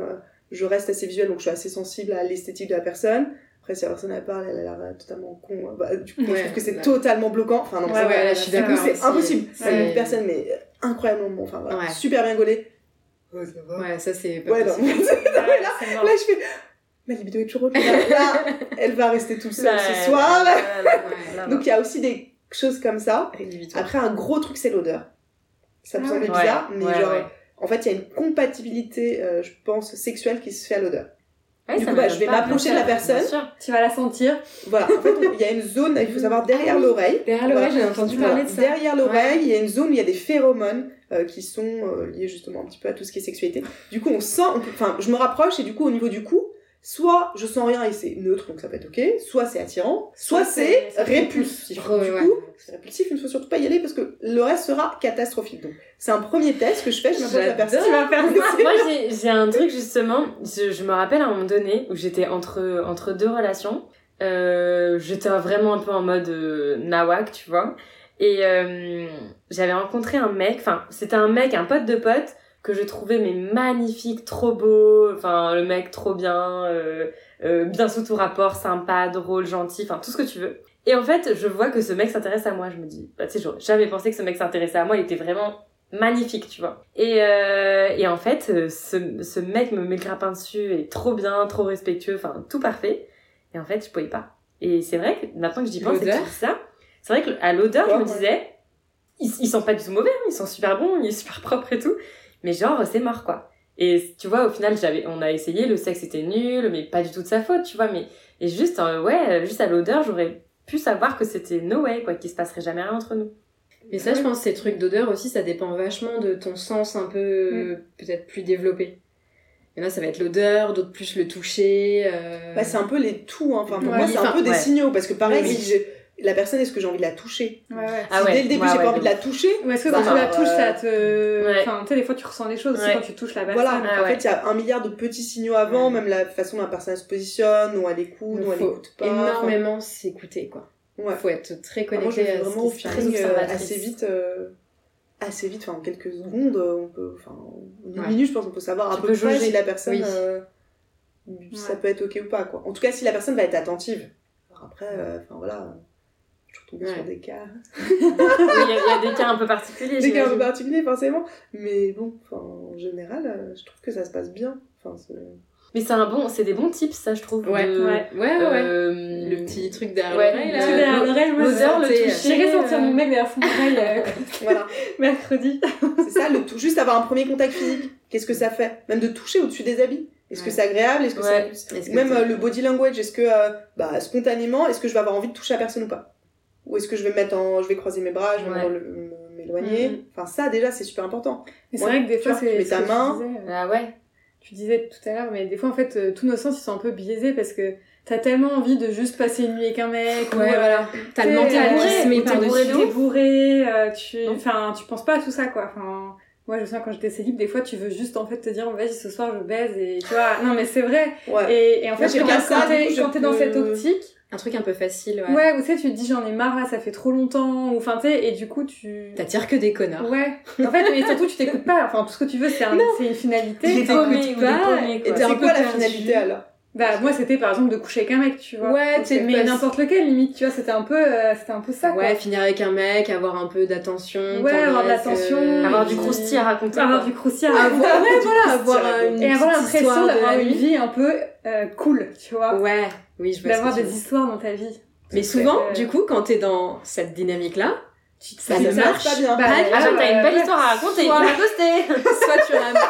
je reste assez visuelle donc je suis assez sensible à l'esthétique de la personne après si la personne elle parle elle a l'air euh, totalement con euh, bah, du coup moi, je Ouais, trouve que c'est ouais. totalement bloquant enfin non Ouais, c'est ouais, là, je suis d'accord c'est impossible C'est- une personne mais euh, incroyablement bon enfin voilà, Ouais. super bien gaulée Ouais, ça va. Ouais, ça c'est pas Ouais, non. possible. là, mort. là, je fais. Ma libido est toujours haute. Là, là, elle va rester toute seule Là, ce soir. là, là, là, là, là. Donc, il y a aussi des choses comme ça. Après, un gros truc, c'est l'odeur. Ça peut Ah sembler ouais. bizarre, mais Ouais, genre, ouais. en fait, il y a une compatibilité, euh, je pense, sexuelle qui se fait à l'odeur. Ouais, Du coup, bah, je vais m'approcher de la personne. Tu vas la sentir. Voilà, en fait, il y a une zone, il faut savoir, derrière Ah l'oreille. Derrière l'oreille, Voilà. j'ai entendu Voilà. parler de ça. Derrière l'oreille, il y a une zone où il y a des phéromones euh, qui sont euh, liés justement un petit peu à tout ce qui est sexualité. Du coup, on sent, enfin, je me rapproche et du coup, au niveau du cou, soit je sens rien et c'est neutre, donc ça peut être ok, soit c'est attirant, soit Soit c'est répulsif. Ouais, du ouais. coup, c'est répulsif, il ne faut surtout pas y aller parce que le reste sera catastrophique. Donc, c'est un premier test que je fais, je de la personne. Tu vas faire ça. Moi, j'ai- j'ai un truc justement. Je, je me rappelle à un moment donné où j'étais entre entre deux relations. Euh, j'étais vraiment un peu en mode euh, nawak, tu vois. Et euh, j'avais rencontré un mec. Enfin, c'était un mec, un pote de pote que je trouvais mais magnifique, trop beau. Enfin, le mec trop bien, euh, euh, bien sous tout rapport, sympa, drôle, gentil. Enfin, tout ce que tu veux. Et en fait, je vois que ce mec s'intéresse à moi. Je me dis, bah, tu sais, j'aurais jamais pensé que ce mec s'intéressait à moi. Il était vraiment magnifique, tu vois. Et, euh, et en fait, ce, ce mec me met le grappin dessus, est trop bien, trop respectueux, enfin, tout parfait. Et en fait, je pouvais pas. Et c'est vrai que maintenant que j'y pense et que tu dis ça, c'est vrai qu'à l'odeur, je me disais, ils, ils sont pas du tout mauvais, hein, ils sont super bons, il est super propre et tout. Mais genre, c'est mort, quoi. Et tu vois, au final, j'avais, on a essayé, le sexe était nul, mais pas du tout de sa faute, tu vois. Mais, et juste, euh, ouais, juste à l'odeur, j'aurais pu savoir que c'était no way, quoi, qu'il se passerait jamais rien entre nous. Mais ça, je pense, ces trucs d'odeur aussi, ça dépend vachement de ton sens un peu, euh, peut-être plus développé. Il y en a, ça va être l'odeur, d'autres plus le toucher. euh, Bah, c'est un peu les tout, hein. Enfin, pour Ouais. moi, c'est un peu des ouais. signaux parce que pareil, si j'ai la personne, est-ce que j'ai envie de la toucher Ouais, ouais. Ah Si ouais, dès le début, ouais, j'ai ouais, pas envie de la toucher, Ou est-ce que Bah, quand tu la euh, touches, ça te. Ouais. Enfin, tu sais, des fois, tu ressens les choses aussi quand tu touches la personne. Voilà, Ah en ouais. fait, il y a un milliard de petits signaux avant, Ouais. même la façon dont la personne se positionne, où elle écoute, où elle écoute pas. énormément s'écouter, quoi. Enfin, ouais. Faut être très Ah, Moi, connecté à ce vraiment qui euh, observatrice. assez vite. euh, assez vite, enfin en quelques secondes, on peut, enfin en une Ouais. minute, je pense qu'on peut savoir à Tu peu peux près si la personne, Oui. euh, ça Ouais. peut être ok ou pas, quoi. En tout cas, si la personne va être attentive. Alors après, euh, enfin voilà, Ouais. sur des cas, Oui, il y, a- il y a des cas un peu particuliers, des cas un peu particuliers forcément, mais bon, en général, euh, je trouve que ça se passe bien. Enfin, Mais c'est un bon, c'est des bons tips, ça, je trouve. Ouais, de- ouais, ouais, ouais. euh, Le petit truc derrière Ouais, l'oreille, truc derrière l'oreille, moi. J'irai sortir mon mec derrière son oreille euh, voilà. mercredi. C'est ça, le tout, juste avoir un premier contact physique. Qu'est-ce que ça fait? Même de toucher au-dessus des habits. Est-ce que Ouais. c'est agréable? Est-ce que Ouais. même euh, le body language, est-ce que euh, bah, spontanément, est-ce que je vais avoir envie de toucher la personne ou pas? Ou est-ce que je vais mettre en, je vais croiser mes bras, je vais éloigné. Mhm. Enfin, ça, déjà, c'est super important. Mais c'est vrai que des fois, tu c'est. mets ta main. disais, euh, Ah ouais. tu disais tout à l'heure, mais des fois, en fait, euh, tous nos sens, ils sont un peu biaisés parce que t'as tellement envie de juste passer une nuit avec un mec. ou, Ouais, euh, voilà. T'as le mental qui se met ou t'es bourré par-dessus. T'es bourré, euh, tu, enfin, tu penses pas à tout ça, quoi. Enfin, moi, je me souviens quand j'étais célib, des fois, tu veux juste, en fait, te dire, vas-y, ce soir, je baise, et tu vois, non, mais c'est vrai. Ouais. Et, et en fait, j'ai quand, ça, t'es, je quand t'es dans cette optique, Un truc un peu facile, ouais. ouais, ou tu sais, tu te dis, j'en ai marre, là, ça fait trop longtemps, ou enfin, tu sais, et du coup, tu... T'attires que des connards. Ouais. En fait, mais surtout, tu t'écoutes pas. Enfin, tout ce que tu veux, c'est un, c'est une finalité. Tu t'écoutes pas, et t'es un peu quoi la finalité alors? Bah, moi, c'était par exemple de coucher avec un mec, tu vois. Ouais, t'es Mais n'importe lequel, limite, tu vois, c'était un peu, euh, c'était un peu ça, quoi. Ouais, finir avec un mec, avoir un peu d'attention. Ouais, avoir de tendresse, l'attention. euh, Avoir du croustille à raconter. Avoir quoi. du croustillard. Avoir, ouais, Du voilà, avoir c'est une Et avoir l'impression d'avoir une vie un peu euh, cool, tu vois. Ouais, oui, je vois D'avoir tu des histoires dans ta vie. Mais souvent, du coup, quand t'es dans cette dynamique-là, tu te ça sens ne marche pas bien. Bah, Ah, genre, t'as une belle ouais. histoire à raconter. Soit- Il m'a ghosté. soit tu ramènes.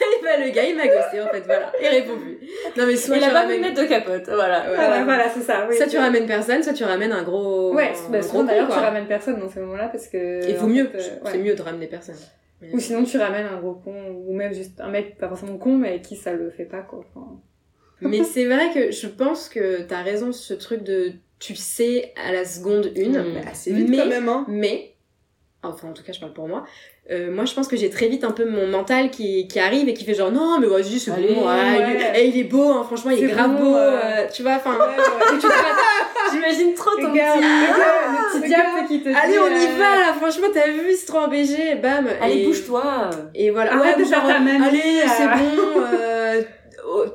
Et bah, le gars, il m'a ghosté, en fait, voilà. Il répond plus. Non, mais soit Il tu a pas ramènes. mettre de capote. Voilà. Ouais. Ah, voilà, c'est ça. Oui, Soit tu ramènes personne, soit tu ramènes un gros. Ouais, un bah, gros souvent con, d'ailleurs, tu ramènes personne dans ces moments-là parce que. Il faut en mieux, fait, euh, ouais. c'est mieux de ramener personne. Ou sinon, tu ramènes un gros con, ou même juste un mec pas forcément con, mais avec qui ça le fait pas, quoi. Enfin, Mais c'est vrai que je pense que t'as raison ce truc de tu sais à la seconde une, Mm. Bah, assez vite Mais- quand même, hein. mais enfin en tout cas je parle pour moi. euh, moi je pense que j'ai très vite un peu mon mental qui, qui arrive et qui fait genre non mais vas-y c'est bon ouais, est, eh, il est beau hein, franchement il est, C'est grave bon, beau euh. tu vois enfin Ouais, J'imagine trop ton petit. regarde, le petit diable qui te allez dit, on y euh, va là franchement t'as vu c'est trop en BG bam Allez, et, bouge-toi. et voilà Arrête ouais, de faire ta allez euh. c'est bon euh,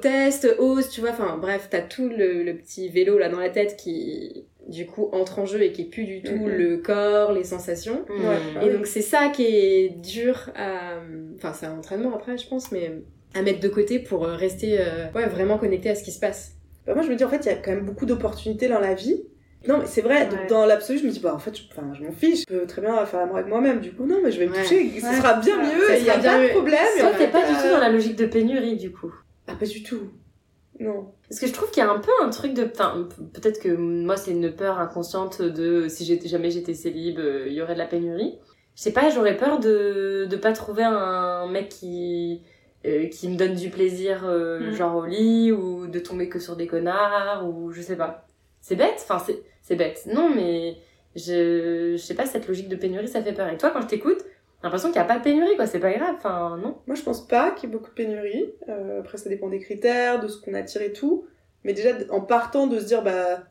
test ose tu vois enfin bref t'as tout le, le petit vélo là dans la tête qui du coup entre en jeu et qui est plus du tout Mhm. le corps les sensations Hmm. Ouais. Et donc c'est ça qui est dur à... Enfin c'est un entraînement après je pense, mais à mettre de côté pour euh, rester euh, ouais, vraiment connecté à ce qui se passe. Bah, moi, je me dis, en fait, il y a quand même beaucoup d'opportunités dans la vie. Non, mais c'est vrai, Ouais. dans l'absolu, je me dis, bah, en fait, je, enfin, je m'en fiche, je peux très bien faire l'amour avec moi-même. Du coup, non, mais je vais me Ouais. toucher, ce Ouais, sera bien mieux, il y a pas de problème. et Toi, t'es pas du tout dans la logique de pénurie, du coup. Ah, pas du tout. Non. Parce que je trouve qu'il y a un peu un truc de. Enfin, peut-être que moi, c'est une peur inconsciente de si j'étais jamais j'étais célib, euh, il y aurait de la pénurie. Je sais pas, j'aurais peur de de pas trouver un mec qui euh, qui me donne du plaisir, euh, Mm. genre au lit, ou de tomber que sur des connards, ou je sais pas. C'est bête, enfin, c'est bête. Non, mais je, je sais pas, cette logique de pénurie, ça fait peur. Et toi, quand je t'écoute, l'impression qu'il y a pas de pénurie, quoi. C'est pas grave, enfin, non. Moi, je pense pas qu'il y ait beaucoup de pénurie. Euh, après, ça dépend des critères, de ce qu'on attire et tout. Mais déjà, en partant de se dire, bah,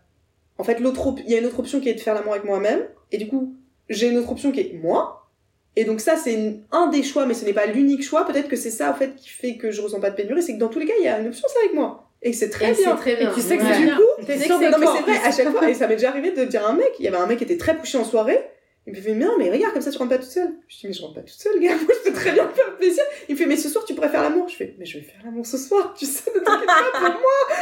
en fait, l'autre, op- il y a une autre option qui est de faire l'amour avec moi-même. Et du coup, j'ai une autre option qui est moi. Et donc ça, c'est une- un des choix, mais ce n'est pas l'unique choix. Peut-être que c'est ça, en fait, qui fait que je ressens pas de pénurie. C'est que dans tous les cas, il y a une option, c'est avec moi. Et que c'est très Et c'est bien. très bien. Et tu sais que Ouais. c'est Du bien. coup, T'es non mais c'est vrai, à chaque fois, et ça m'est déjà arrivé de dire à un mec, il y avait un mec qui était très poussé en soirée, il me fait, mais non, mais regarde, comme ça tu rentres pas toute seule. Je dis, mais je rentre pas toute seule, gars, moi je peux très bien me faire plaisir. Il me fait, mais ce soir tu pourrais faire l'amour. Je fais, mais je vais faire l'amour ce soir, tu sais, ne t'inquiète pas pour moi.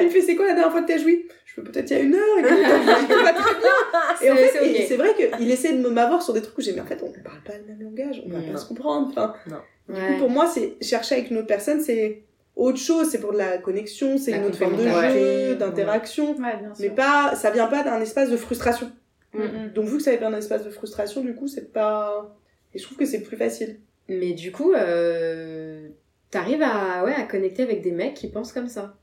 Il me fait, c'est quoi la dernière fois que t'as joui? Je fais, peut-être il y a une heure, et puis, tout va très bien. Et en fait, c'est vrai qu'il essaie de me m'avoir sur des trucs où j'ai, mais en fait, on parle pas le même langage, on va Non. pas se comprendre. Enfin, du coup, pour moi, c'est chercher avec une autre personne, c'est autre chose, c'est pour de la connexion, c'est une autre forme de jeu, d'interaction. Ouais. Mais pas, ça vient pas d'un espace de frustration. Mm, mm. Donc, vu que ça vient d'un espace de frustration, du coup, c'est pas. Et je trouve que c'est plus facile. Mais du coup, euh, t'arrives à, ouais, à connecter avec des mecs qui pensent comme ça.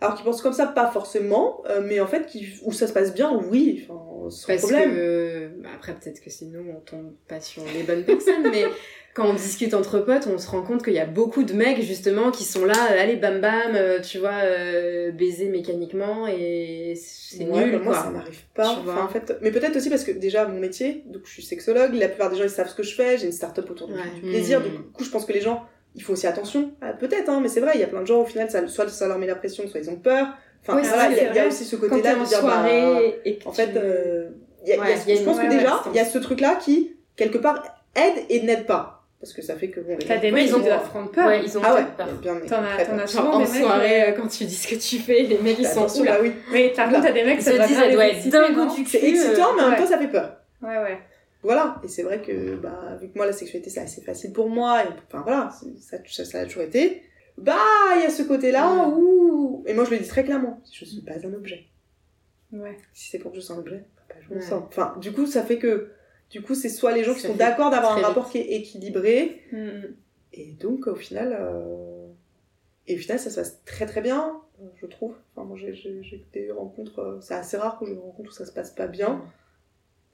Alors qu'ils pensent comme ça, pas forcément, euh, mais en fait, qui, où ça se passe bien, oui, enfin, sans Parce problème. que, bah, après peut-être que c'est nous, on tombe pas sur les bonnes personnes, mais quand on discute entre potes, on se rend compte qu'il y a beaucoup de mecs justement qui sont là, euh, allez bam bam, euh, tu vois, euh, baiser mécaniquement et c'est Ouais, nul bah, moi, quoi. ça m'arrive pas. Enfin, en fait, mais peut-être aussi parce que déjà, mon métier, donc je suis sexologue, la plupart des gens ils savent ce que je fais, j'ai une start-up autour du, Ouais. du plaisir, donc du coup, je pense que les gens, ils font aussi attention. Ah, peut-être, hein, mais c'est vrai, il y a plein de gens, au final, ça, soit ça leur met la pression, soit ils ont peur. Enfin, Oui, voilà, il y, y a aussi ce côté-là en de dire, bah, soirée que En fait, euh, y a- y a- Ouais, y a je pense que ouais, déjà, ouais, il y a ce truc-là qui, quelque part, aide et n'aide pas. Parce que ça fait que bon, les T'as des mecs ils qui ont- doivent prendre peur. Ouais, ils ont Ah ouais, peur. bien, mais T'en as- t'en as Genre souvent en soirée, euh, euh, quand tu dis ce que tu fais, les mecs ils sont Attention, oula. là, oui. Mais par contre, t'as des mecs, ça se disent, elle doit les être dingue non du cul. C'est excitant, mais en même temps, ça fait peur. Ouais, ouais. Voilà, et c'est vrai que, bah, vu que moi, la sexualité, c'est assez facile pour moi, et, enfin voilà, ça, ça, ça a toujours été. Bah, il y a ce côté-là où. Et moi, je le dis très clairement, je suis pas un objet. Ouais. Si c'est pour que je sois un objet, pas je me Ouais. sens. Enfin, du coup, ça fait que Du coup, c'est soit les gens qui Ça sont d'accord d'avoir un rapport qui est équilibré, Mm. et donc au final, euh, et au final, ça se passe très très bien, je trouve. Enfin, moi, j'ai- des rencontres, euh, c'est assez rare que je rencontre où ça se passe pas bien.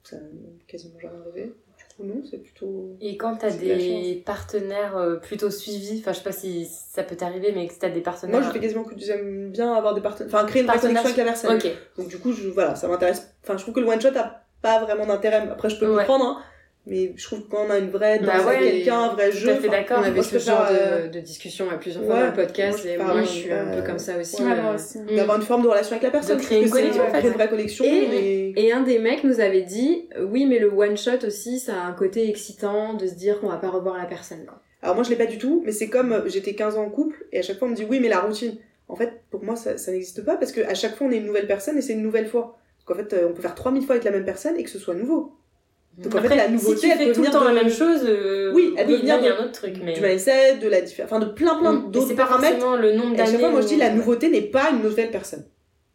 Ça m'est quasiment jamais arrivé. Du coup, non, c'est plutôt. Et quand t'as des partenaires euh, plutôt suivis, enfin je sais pas si ça peut t'arriver, mais que t'as des partenaires. Moi, je fais quasiment que j'aime bien avoir des partenaires, enfin, créer une connexion avec la personne. Ok. Donc du coup, je, voilà, ça m'intéresse. Enfin, je trouve que le one shot a pas vraiment d'intérêt. Après, je peux Ouais. comprendre, hein, mais je trouve que quand on a une vraie danse Bah ouais, avec quelqu'un, un vrai tout jeu. à fait enfin, d'accord. On avait ce genre euh, de, de discussion à plusieurs fois ouais, dans le podcast moi, je et moi je suis un peu comme ça aussi. Ouais, euh, d'avoir une forme de relation avec la personne. De créer une connexion, en créer fait. une vraie connexion. Et- un des mecs nous avait dit oui mais le one shot aussi ça a un côté excitant de se dire qu'on va pas revoir la personne. quoi. Alors moi, je l'ai pas du tout, mais c'est comme euh, j'étais 15 ans en couple et à chaque fois, on me dit oui, mais la routine. En fait, pour moi, ça, ça n'existe pas parce que à chaque fois, on est une nouvelle personne et c'est une nouvelle fois. Donc en fait, euh, on peut faire 3000 fois avec la même personne et que ce soit nouveau. Donc en Après, fait, la nouveauté, si tu elle fais peut tout le temps de- la même chose, euh, Oui, elle peut là, venir il y a de- un autre truc, mais. du mindset, de la enfin de plein plein Mm. Mais d'autres c'est pas paramètres forcément le nombre Et à d'années. chaque fois, moi, je dis, la nouveauté n'est pas une nouvelle personne.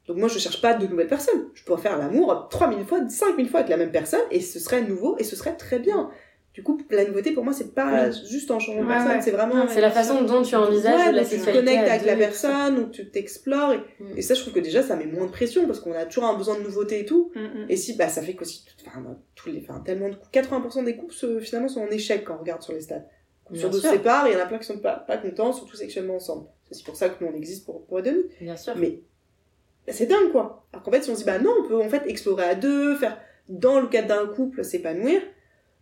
Donc moi, je cherche pas de nouvelles personnes. Je pourrais faire l'amour 3000 fois, 5000 fois avec la même personne, et ce serait nouveau, et ce serait très bien. Du coup, la nouveauté, pour moi, c'est pas juste en changeant de Ouais, personne, ouais. c'est vraiment... C'est la façon dont tu envisages Ouais, la donc tu te sexualité. connectes avec la deux. personne, donc tu t'explores, et, Mm. et ça, je trouve que déjà, ça met moins de pression, parce qu'on a toujours un besoin de nouveauté et tout. Mm, mm. Et si, bah, ça fait qu'aussi, enfin, tous les, enfin, tellement de couples, 80% des couples, finalement, sont en échec quand on regarde sur les stats. Bien Sur deux se séparent, il y en a plein qui sont pas, pas contents, surtout sexuellement ensemble. C'est pour ça que nous, on existe pour, pour aider Bien sûr. mais bah, c'est dingue quoi. Alors qu'en fait, si on se dit bah non, on peut en fait explorer à deux, faire dans le cadre d'un couple, s'épanouir.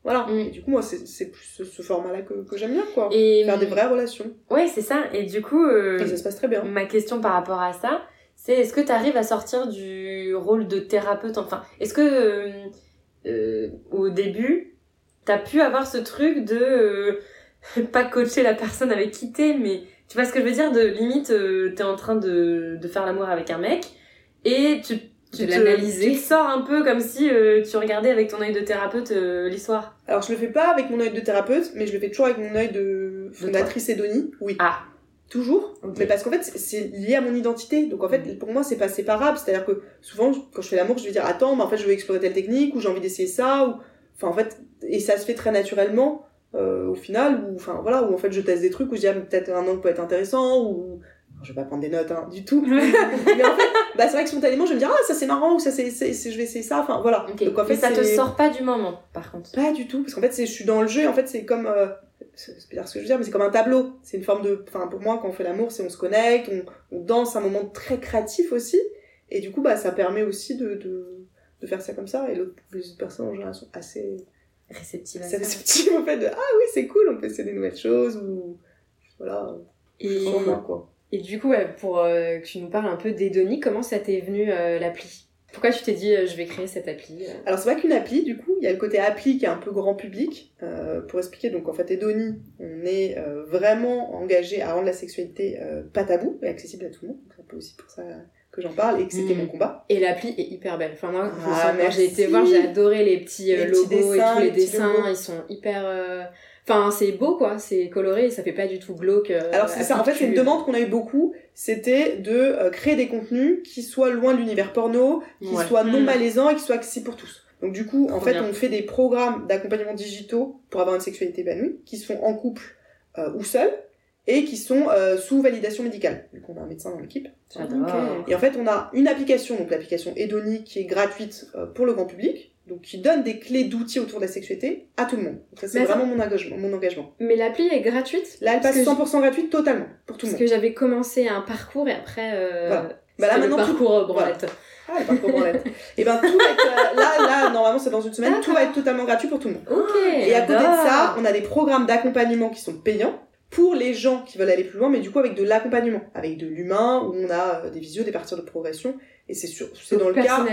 Voilà. Mm. Et du coup, moi, c'est plus ce, ce format-là que, que j'aime bien quoi. Et Faire des vraies relations. Ouais, c'est ça. Et du coup, euh, Et ça se passe très bien. ma question par rapport à ça, c'est est-ce que tu arrives à sortir du rôle de thérapeute? Enfin, est-ce que euh, euh, au début, t'as pu avoir ce truc de pas coacher la personne avec qui t'es, mais tu vois ce que je veux dire? De limite, t'es en train de, de faire l'amour avec un mec et tu De te- l'analyser. tu te sors un peu comme si euh, tu regardais avec ton œil de thérapeute euh, l'histoire. Alors, je le fais pas avec mon œil de thérapeute, mais je le fais toujours avec mon œil de fondatrice Edonie. Oui. Ah. Toujours. Mais parce qu'en fait, c'est- lié à mon identité. Donc en fait, pour moi, c'est pas séparable. C'est-à-dire que souvent, quand je fais l'amour, je vais dire attends, mais en fait, je veux explorer telle technique, ou j'ai envie d'essayer ça, ou enfin en fait, et ça se fait très naturellement euh, au final, ou enfin voilà, où en fait, je teste des trucs où je dis ah, peut-être un angle peut être intéressant, ou je vais pas prendre des notes hein, du tout. mais en fait, bah c'est vrai que spontanément, je vais me dire ah ça c'est marrant, ou ça c'est, je vais essayer ça. Enfin voilà. Donc en mais fait, ça te sort pas du moment, par contre. pas du tout, parce qu'en fait, c'est, je suis dans le jeu, en fait, c'est comme. Euh, c'est dire ce que je veux dire, mais c'est comme un tableau. C'est une forme de. Enfin, pour moi, quand on fait l'amour, c'est on se connecte, on, on danse, un moment très créatif aussi. Et du coup, bah, ça permet aussi de, de, de faire ça comme ça. Et l'autre- les autres personnes, en général, sont assez, Réceptive à assez réceptives, en fait, de Ah oui, c'est cool, on peut essayer des nouvelles choses, ou. Voilà, Et, moi, quoi. Et du coup pour euh, que tu nous parles un peu d'Edonie, comment ça t'est venu euh, l'appli? Pourquoi tu t'es dit euh, je vais créer cette appli euh? Alors c'est pas qu'une appli du coup, il y a le côté appli qui est un peu grand public. Euh, pour expliquer, donc en fait Edonie, on est euh, vraiment engagé à rendre la sexualité euh, pas tabou et accessible à tout le monde. C'est un peu aussi pour ça que j'en parle et que c'était Mm. mon combat. Et l'appli est hyper belle. Enfin, moi, Ah, j'ai été voir, j'ai adoré les petits euh, Les petits logos dessins, et tous les, dessins. Ils sont hyper. Enfin, c'est beau, quoi. C'est coloré et ça fait pas du tout glauque. euh, Alors c'est ça, en fait c'est une demande qu'on a eu beaucoup, c'était de euh, créer des contenus qui soient loin de l'univers porno, qui Ouais. soient non Mm. malaisants et qui soient accessibles pour tous. Donc du coup, en fait, bien. on fait des programmes d'accompagnement digitaux pour avoir une sexualité épanouie, qui sont en couple euh, ou seul, et qui sont euh, sous validation médicale. Donc on a un médecin dans l'équipe. J'adore. Ok. Et en fait, on a une application, donc l'application Edoni, qui est gratuite euh, pour le grand public, donc qui donne des clés d'outils autour de la sexualité à tout le monde. Donc ça, c'est vraiment mon engagement, mon engagement. Mais l'appli est gratuite. Là, elle Parce passe que 100% gratuite totalement, pour tout le Parce monde. que j'avais commencé un parcours et après. euh, Voilà. Bah là, le maintenant, tout- parcours euh, branlette. Ah, elle part pour branlette. Et ben, tout va être, euh, là, là, normalement, c'est dans une semaine, tout va être totalement gratuit pour tout le monde. Ok. Et à côté de ça, on a des programmes d'accompagnement qui sont payants pour les gens qui veulent aller plus loin, mais du coup avec de l'accompagnement, avec de l'humain, où on a euh, des visios, des parties de progression, et c'est sur, c'est dans le cas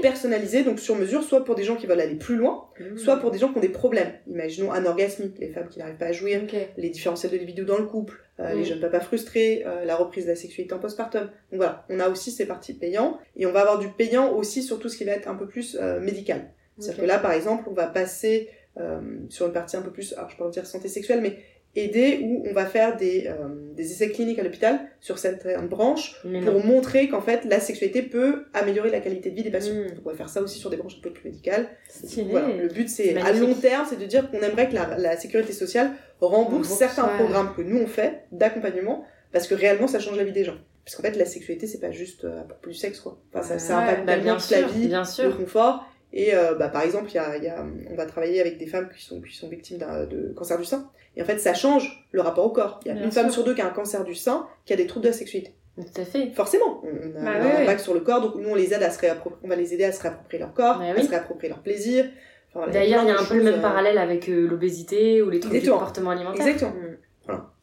personnalisé. donc sur mesure, soit pour des gens qui veulent aller plus loin, Mmh. soit pour des gens qui ont des problèmes. Imaginons anorgasmique, les femmes qui n'arrivent pas à jouir, les différentiels de libido dans le couple, euh, les jeunes papas frustrés, euh, la reprise de la sexualité en postpartum. Donc voilà, on a aussi ces parties payantes, et on va avoir du payant aussi sur tout ce qui va être un peu plus euh, médical. C'est-à-dire que là, par exemple, on va passer euh, sur une partie un peu plus, alors je peux dire santé sexuelle, mais aider où on va faire des, euh, des essais cliniques à l'hôpital sur certaines branches Mais pour montrer qu'en fait la sexualité peut améliorer la qualité de vie des patients. Mm. Donc on va faire ça aussi sur des branches un peu plus médicales. Voilà, le but c'est à long terme, c'est de dire qu'on aimerait que la, la sécurité sociale rembourse, Rembourse, certains ouais. programmes que nous on fait d'accompagnement parce que réellement ça change la vie des gens. Parce qu'en fait la sexualité c'est pas juste euh, à propos du sexe quoi. Enfin ça, ça impacte Bah, tellement bien toute la sûr, vie, bien le sûr. confort. Et euh, bah, par exemple, il y a, y a, on va travailler avec des femmes qui sont, qui sont victimes d'un- de cancer du sein. Et en fait, ça change le rapport au corps. Il y a Bien une sûr. femme sur deux qui a un cancer du sein, qui a des troubles de la sexualité. Tout à fait. Forcément, on a, Bah on a ouais, un ouais. impact sur le corps, donc nous on les aide à se réapproprier, on va les aider à se réapproprier leur corps, Bah à oui. se réapproprier leur plaisir. Enfin, voilà, D'ailleurs, il y a un peu le même euh, parallèle avec euh, l'obésité ou les troubles du comportement alimentaire. Exactement. Mm.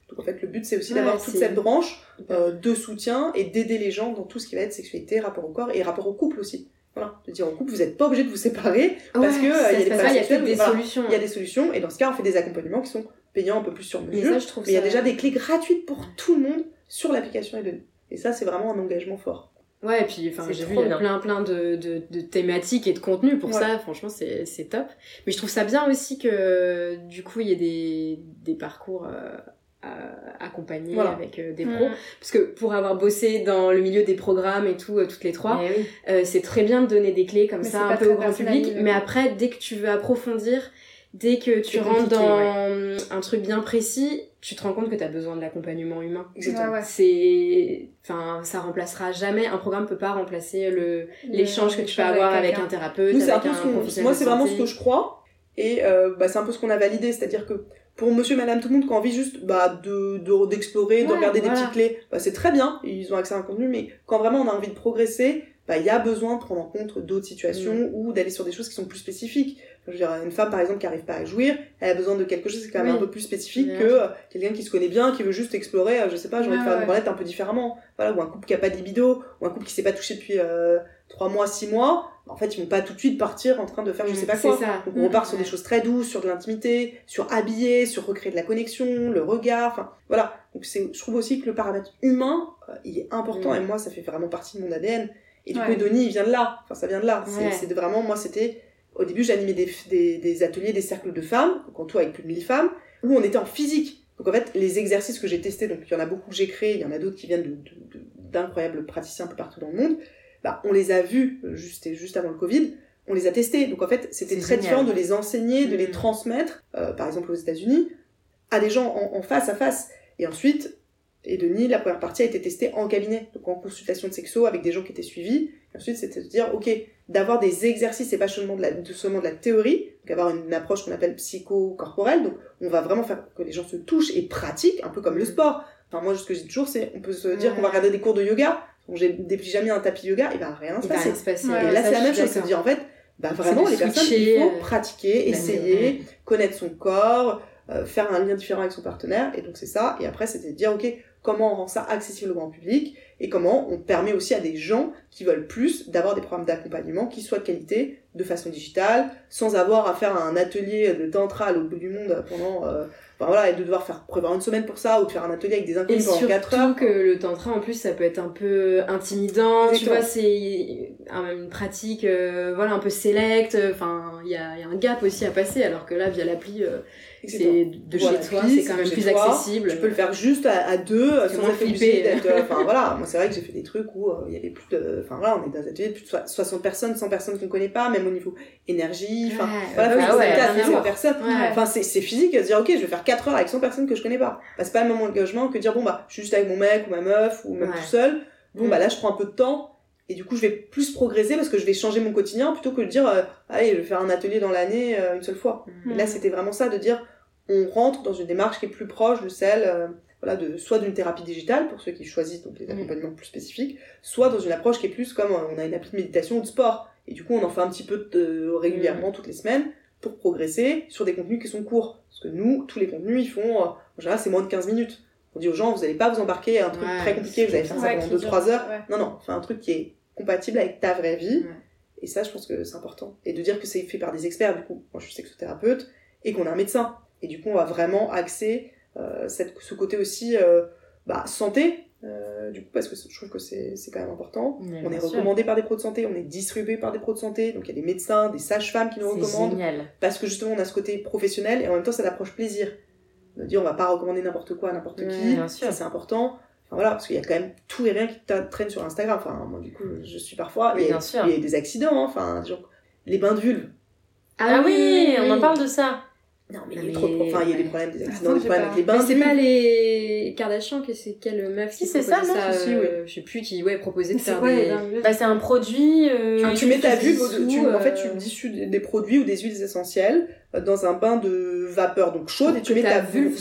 Donc en fait, le but c'est aussi d'avoir toute cette branche euh, de soutien et d'aider les gens dans tout ce qui va être sexualité, rapport au corps et rapport au couple aussi. Voilà, de dire au couple, vous n'êtes pas obligé de vous séparer parce Ouais, que euh, il y a des ça, problèmes il y a sexuels, peut-être des voilà. solutions. Il y a des solutions et dans ce cas, on fait des accompagnements qui sont payants un peu plus sur Mais mesure. ça, je trouve Mais il y a déjà des clés gratuites pour tout le monde sur l'application Eden. Et ça, c'est vraiment un engagement fort. Ouais, et puis enfin, j'ai vu trop il y a bien. plein plein de, de, de thématiques et de contenus pour Ouais. ça, franchement c'est c'est top. Mais je trouve ça bien aussi que du coup il y ait des, des parcours euh, à- accompagnés Voilà. avec euh, des Mm. pros. Parce que pour avoir bossé dans le milieu des programmes et tout, euh, toutes les trois, Eh oui. euh, c'est très bien de donner des clés comme Mais ça un peu au grand public. Mais après, dès que tu veux approfondir, dès que tu rentres dans un truc bien précis, tu te rends compte que tu as besoin de l'accompagnement humain. Exactement. Ouais, ouais. C'est, enfin, ça remplacera jamais. Un programme peut pas remplacer le l'échange que tu peux avoir avec un thérapeute, Nous, c'est un avec peu un ce qu'on- professionnel moi, c'est vraiment ce que je crois. Et euh, bah, c'est un peu ce qu'on a validé. C'est-à-dire que pour monsieur, madame, tout le monde qui a envie juste bah, de, de- d'explorer, de Ouais, regarder des petites clés, bah, c'est très bien. Ils ont accès à un contenu. Mais quand vraiment on a envie de progresser, bah, il y a besoin de prendre en compte d'autres situations Mm. ou d'aller sur des choses qui sont plus spécifiques. Je veux dire, une femme, par exemple, qui arrive pas à jouir, elle a besoin de quelque chose qui est quand même Oui. un peu plus spécifique Bien que euh, quelqu'un qui se connaît bien, qui veut juste explorer, euh, je sais pas, j'ai envie de faire une branlette un peu différemment. Voilà, ou un couple qui a pas de libido, ou un couple qui s'est pas touché depuis euh, 3 mois, 6 mois. En fait, ils vont pas tout de suite partir en train de faire je sais pas quoi. ça. Donc on repart Mm. sur des choses très douces, sur de l'intimité, sur habiller, sur recréer de la connexion, le regard, enfin voilà. Donc c'est, je trouve aussi que le paramètre humain, euh, il est important Mm. et moi ça fait vraiment partie de mon ADN. Et du Ouais. coup Edoni il vient de là, enfin ça vient de là. C'est, Ouais. c'est vraiment, moi c'était, au début j'animais des, des, des ateliers, des cercles de femmes, donc en tout avec plus de 1000 femmes, où on était en physique. Donc en fait les exercices que j'ai testés, donc il y en a beaucoup que j'ai créés, il y en a d'autres qui viennent de, de- de- d'incroyables praticiens un peu partout dans le monde, bah, on les a vus euh, juste, juste avant le Covid on les a testés. Donc en fait, c'était très différent de les enseigner, de les Mm. transmettre, euh, par exemple aux États-Unis, à des gens en, en face à face. Et ensuite, et Denis, la première partie a été testée en cabinet, donc en consultation de sexo avec des gens qui étaient suivis. Et ensuite, c'était de dire, ok, d'avoir des exercices, c'est pas seulement de la, de- seulement de la théorie, donc avoir une, approche qu'on appelle psycho-corporelle. Donc on va vraiment faire que les gens se touchent et pratiquent, un peu comme le Mm. sport. Enfin moi, ce que je dis toujours, c'est on peut se dire Ouais. qu'on va regarder des cours de yoga. Donc j'ai déplie jamais un tapis yoga, il va rien se Il va passer. rien se passer. Ouais, Et là, c'est la même chose, c'est de dire en fait, bah vraiment, les personnes, il faut euh, pratiquer, essayer, connaître son corps, euh, faire un lien différent avec son partenaire, et donc c'est ça. Et après, c'était de dire, ok, comment on rend ça accessible au grand public, et comment on permet aussi à des gens qui veulent plus d'avoir des programmes d'accompagnement qui soient de qualité, de façon digitale, sans avoir à faire un atelier de tantra à l'autre bout du monde pendant, euh, enfin voilà, et de devoir faire prévoir une semaine pour ça, ou de faire un atelier avec des Et inconnus pendant 4 surtout heures. que le tantra en plus ça peut être un peu intimidant, tu vois, c'est un- une pratique euh, voilà un peu select, enfin il y a, il y a un gap aussi à passer alors que là via l'appli euh. C'est de Voilà, chez toi, c'est quand même plus toi, accessible. Tu peux le faire juste à, à deux, C'est sans être obligé flippé. d'être. euh, Enfin voilà, moi c'est vrai que j'ai fait des trucs où euh, il y avait plus de. Enfin voilà, on est dans un atelier de plus de so- 60 personnes, 100 personnes qu'on connaît pas, même au niveau énergie. Enfin voilà, bah ouais, à rien à 100 voir. personnes. Ouais. Enfin c'est physique, de se dire ok, je vais faire 4 heures avec 100 personnes que je connais pas. Bah, c'est pas le même engagement que de dire bon bah je suis juste avec mon mec ou ma meuf ou même tout seul. Bon Mm. bah là je prends un peu de temps. Et du coup, je vais plus progresser parce que je vais changer mon quotidien plutôt que de dire, euh, allez, je vais faire un atelier dans l'année euh, une seule fois. Mm. Et là, c'était vraiment ça, de dire, on rentre dans une démarche qui est plus proche de celle, euh, voilà, de, soit d'une thérapie digitale, pour ceux qui choisissent donc les Mm. accompagnements plus spécifiques, soit dans une approche qui est plus comme, euh, on a une appli de méditation ou de sport. Et du coup, on en fait un petit peu de- régulièrement toutes les semaines pour progresser sur des contenus qui sont courts. Parce que nous, tous les contenus, ils font, euh, en général, c'est moins de 15 minutes. On dit aux gens, vous n'allez pas vous embarquer à un truc Ouais, très compliqué, vous allez faire ça pendant qui 2-3 dure, heures. ouais. Non, non, fais un truc qui est compatible avec ta vraie vie. Ouais. Et ça, je pense que c'est important. Et de dire que c'est fait par des experts, du coup, moi je suis sexothérapeute, et qu'on a un médecin. Et du coup, on va vraiment axer euh, cette, ce côté aussi euh, bah, santé, euh, du coup, parce que je trouve que c'est c'est quand même important. Mais On est sûr. recommandé par des pros de santé, on est distribué par des pros de santé, donc il y a des médecins, des sages-femmes qui nous C'est recommandent, génial. parce que justement on a ce côté professionnel, et en même temps c'est l'approche plaisir. de dire on va pas recommander n'importe quoi à n'importe qui, bien sûr. ça c'est important. Enfin, voilà, parce qu'il y a quand même tout et rien qui traîne sur Instagram. Enfin, moi, du coup, je suis parfois. Oui, il y a- bien sûr. Il y a des accidents, hein. enfin, les bains de vulve. Ah, oui, on en parle de ça. Non, mais il y a trop de Enfin, il y a des problèmes, des accidents, des problèmes avec les bains c'est pas les Kardashian, que c'est quelle meuf qui c'est proposait ça, euh, Je sais plus, qui ouais, proposait de faire des... Bah, c'est un produit. euh, Tu, tu mets ta tu, en fait, euh, tu dissus des, produits ou des huiles essentielles euh, dans un bain de vapeur, donc chaude, et tu mets ta vulve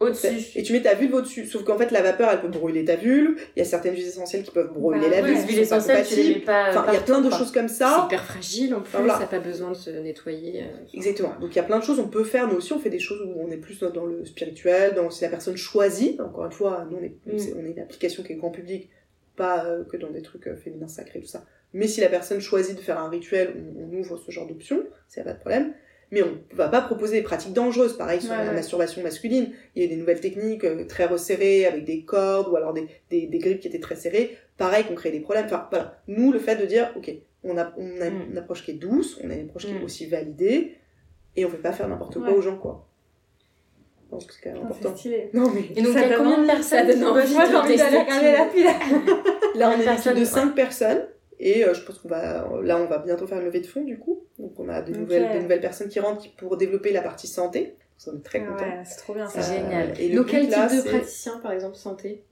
au-dessus. et tu mets ta vulve au-dessus. Sauf qu'en fait, la vapeur, elle peut brûler ta vulve. Il y a certaines huiles essentielles qui peuvent brûler Bah, la ouais, vulve. les huiles essentielles, tu les mets compatibles. pas. Enfin, il y a plein de choses comme C'est ça. hyper fragile en plus, Voilà. ça n'a pas besoin de se nettoyer. euh, Exactement. Donc il y a plein de choses on peut faire. Nous aussi, on fait des choses où on est plus dans, le spirituel, dans si la personne choisit. Encore une fois, nous on est, Mm. c'est- on est une application qui est grand public, pas euh, que dans des trucs euh, féminins sacrés tout ça. Mais si la personne choisit de faire un rituel, on, on ouvre ce genre d'option, c'est pas de problème. Mais on va pas proposer des pratiques dangereuses, pareil sur Ouais, la ouais. masturbation masculine. Il y a des nouvelles techniques euh, très resserrées avec des cordes ou alors des, des, des grippes qui étaient très serrées. Pareil qu'on crée des problèmes. Enfin voilà, nous le fait de dire ok, on a, on a Mm. une approche qui est douce, on a une approche qui est Mm. aussi validée et on fait pas faire n'importe quoi Ouais. aux gens quoi. Je pense que c'est quand même important. C'est stylé. Non mais Et donc, il y a combien de personnes qui peuvent Moi, j'ai envie d'aller regarder la pile. là on est une de ouais. 5 personnes et euh, je pense qu'on va là on va bientôt faire une levée de fonds du coup. Donc on a des nouvelles des nouvelles personnes qui rentrent pour développer la partie santé. On est très contents. Ouais, c'est trop bien C'est ça. génial. Et le Donc quel type là, de praticien par exemple santé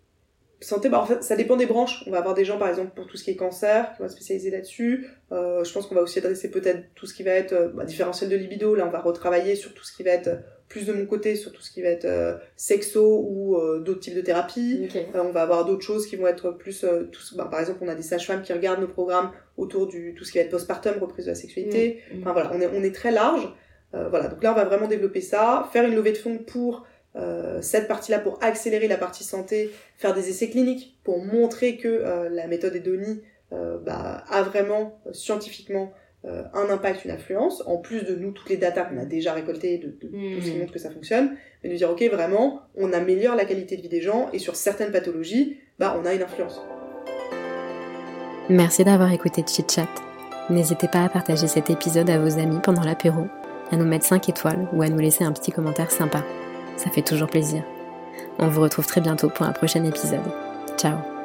Santé, bah en fait, ça dépend des branches. On va avoir des gens, par exemple, pour tout ce qui est cancer, qui vont être spécialisés là-dessus. Euh, je pense qu'on va aussi adresser peut-être tout ce qui va être euh, bah, différentiel de libido. Là, on va retravailler sur tout ce qui va être euh, plus de mon côté, sur tout ce qui va être euh, sexo ou euh, d'autres types de thérapies. Ok. Euh, on va avoir d'autres choses qui vont être plus... euh, tous- bah, par exemple, on a des sages-femmes qui regardent nos programmes autour du tout ce qui va être postpartum, reprise de la sexualité. Mm. Enfin voilà, on est, on est très large. Euh, voilà, donc là, on va vraiment développer ça, faire une levée de fonds pour euh, cette partie-là, pour accélérer la partie santé, faire des essais cliniques pour montrer que euh, la méthode Edoni euh, bah, a vraiment scientifiquement euh, un impact, une influence, en plus de nous, toutes les datas qu'on a déjà récoltées, de, de tout ce qui montre que ça fonctionne, mais de dire, ok, vraiment, on améliore la qualité de vie des gens, et sur certaines pathologies, bah, on a une influence. Merci d'avoir écouté Chit Chat. N'hésitez pas à partager cet épisode à vos amis pendant l'apéro, à nous mettre 5 étoiles ou à nous laisser un petit commentaire sympa. Ça fait toujours plaisir. On vous retrouve très bientôt pour un prochain épisode. Ciao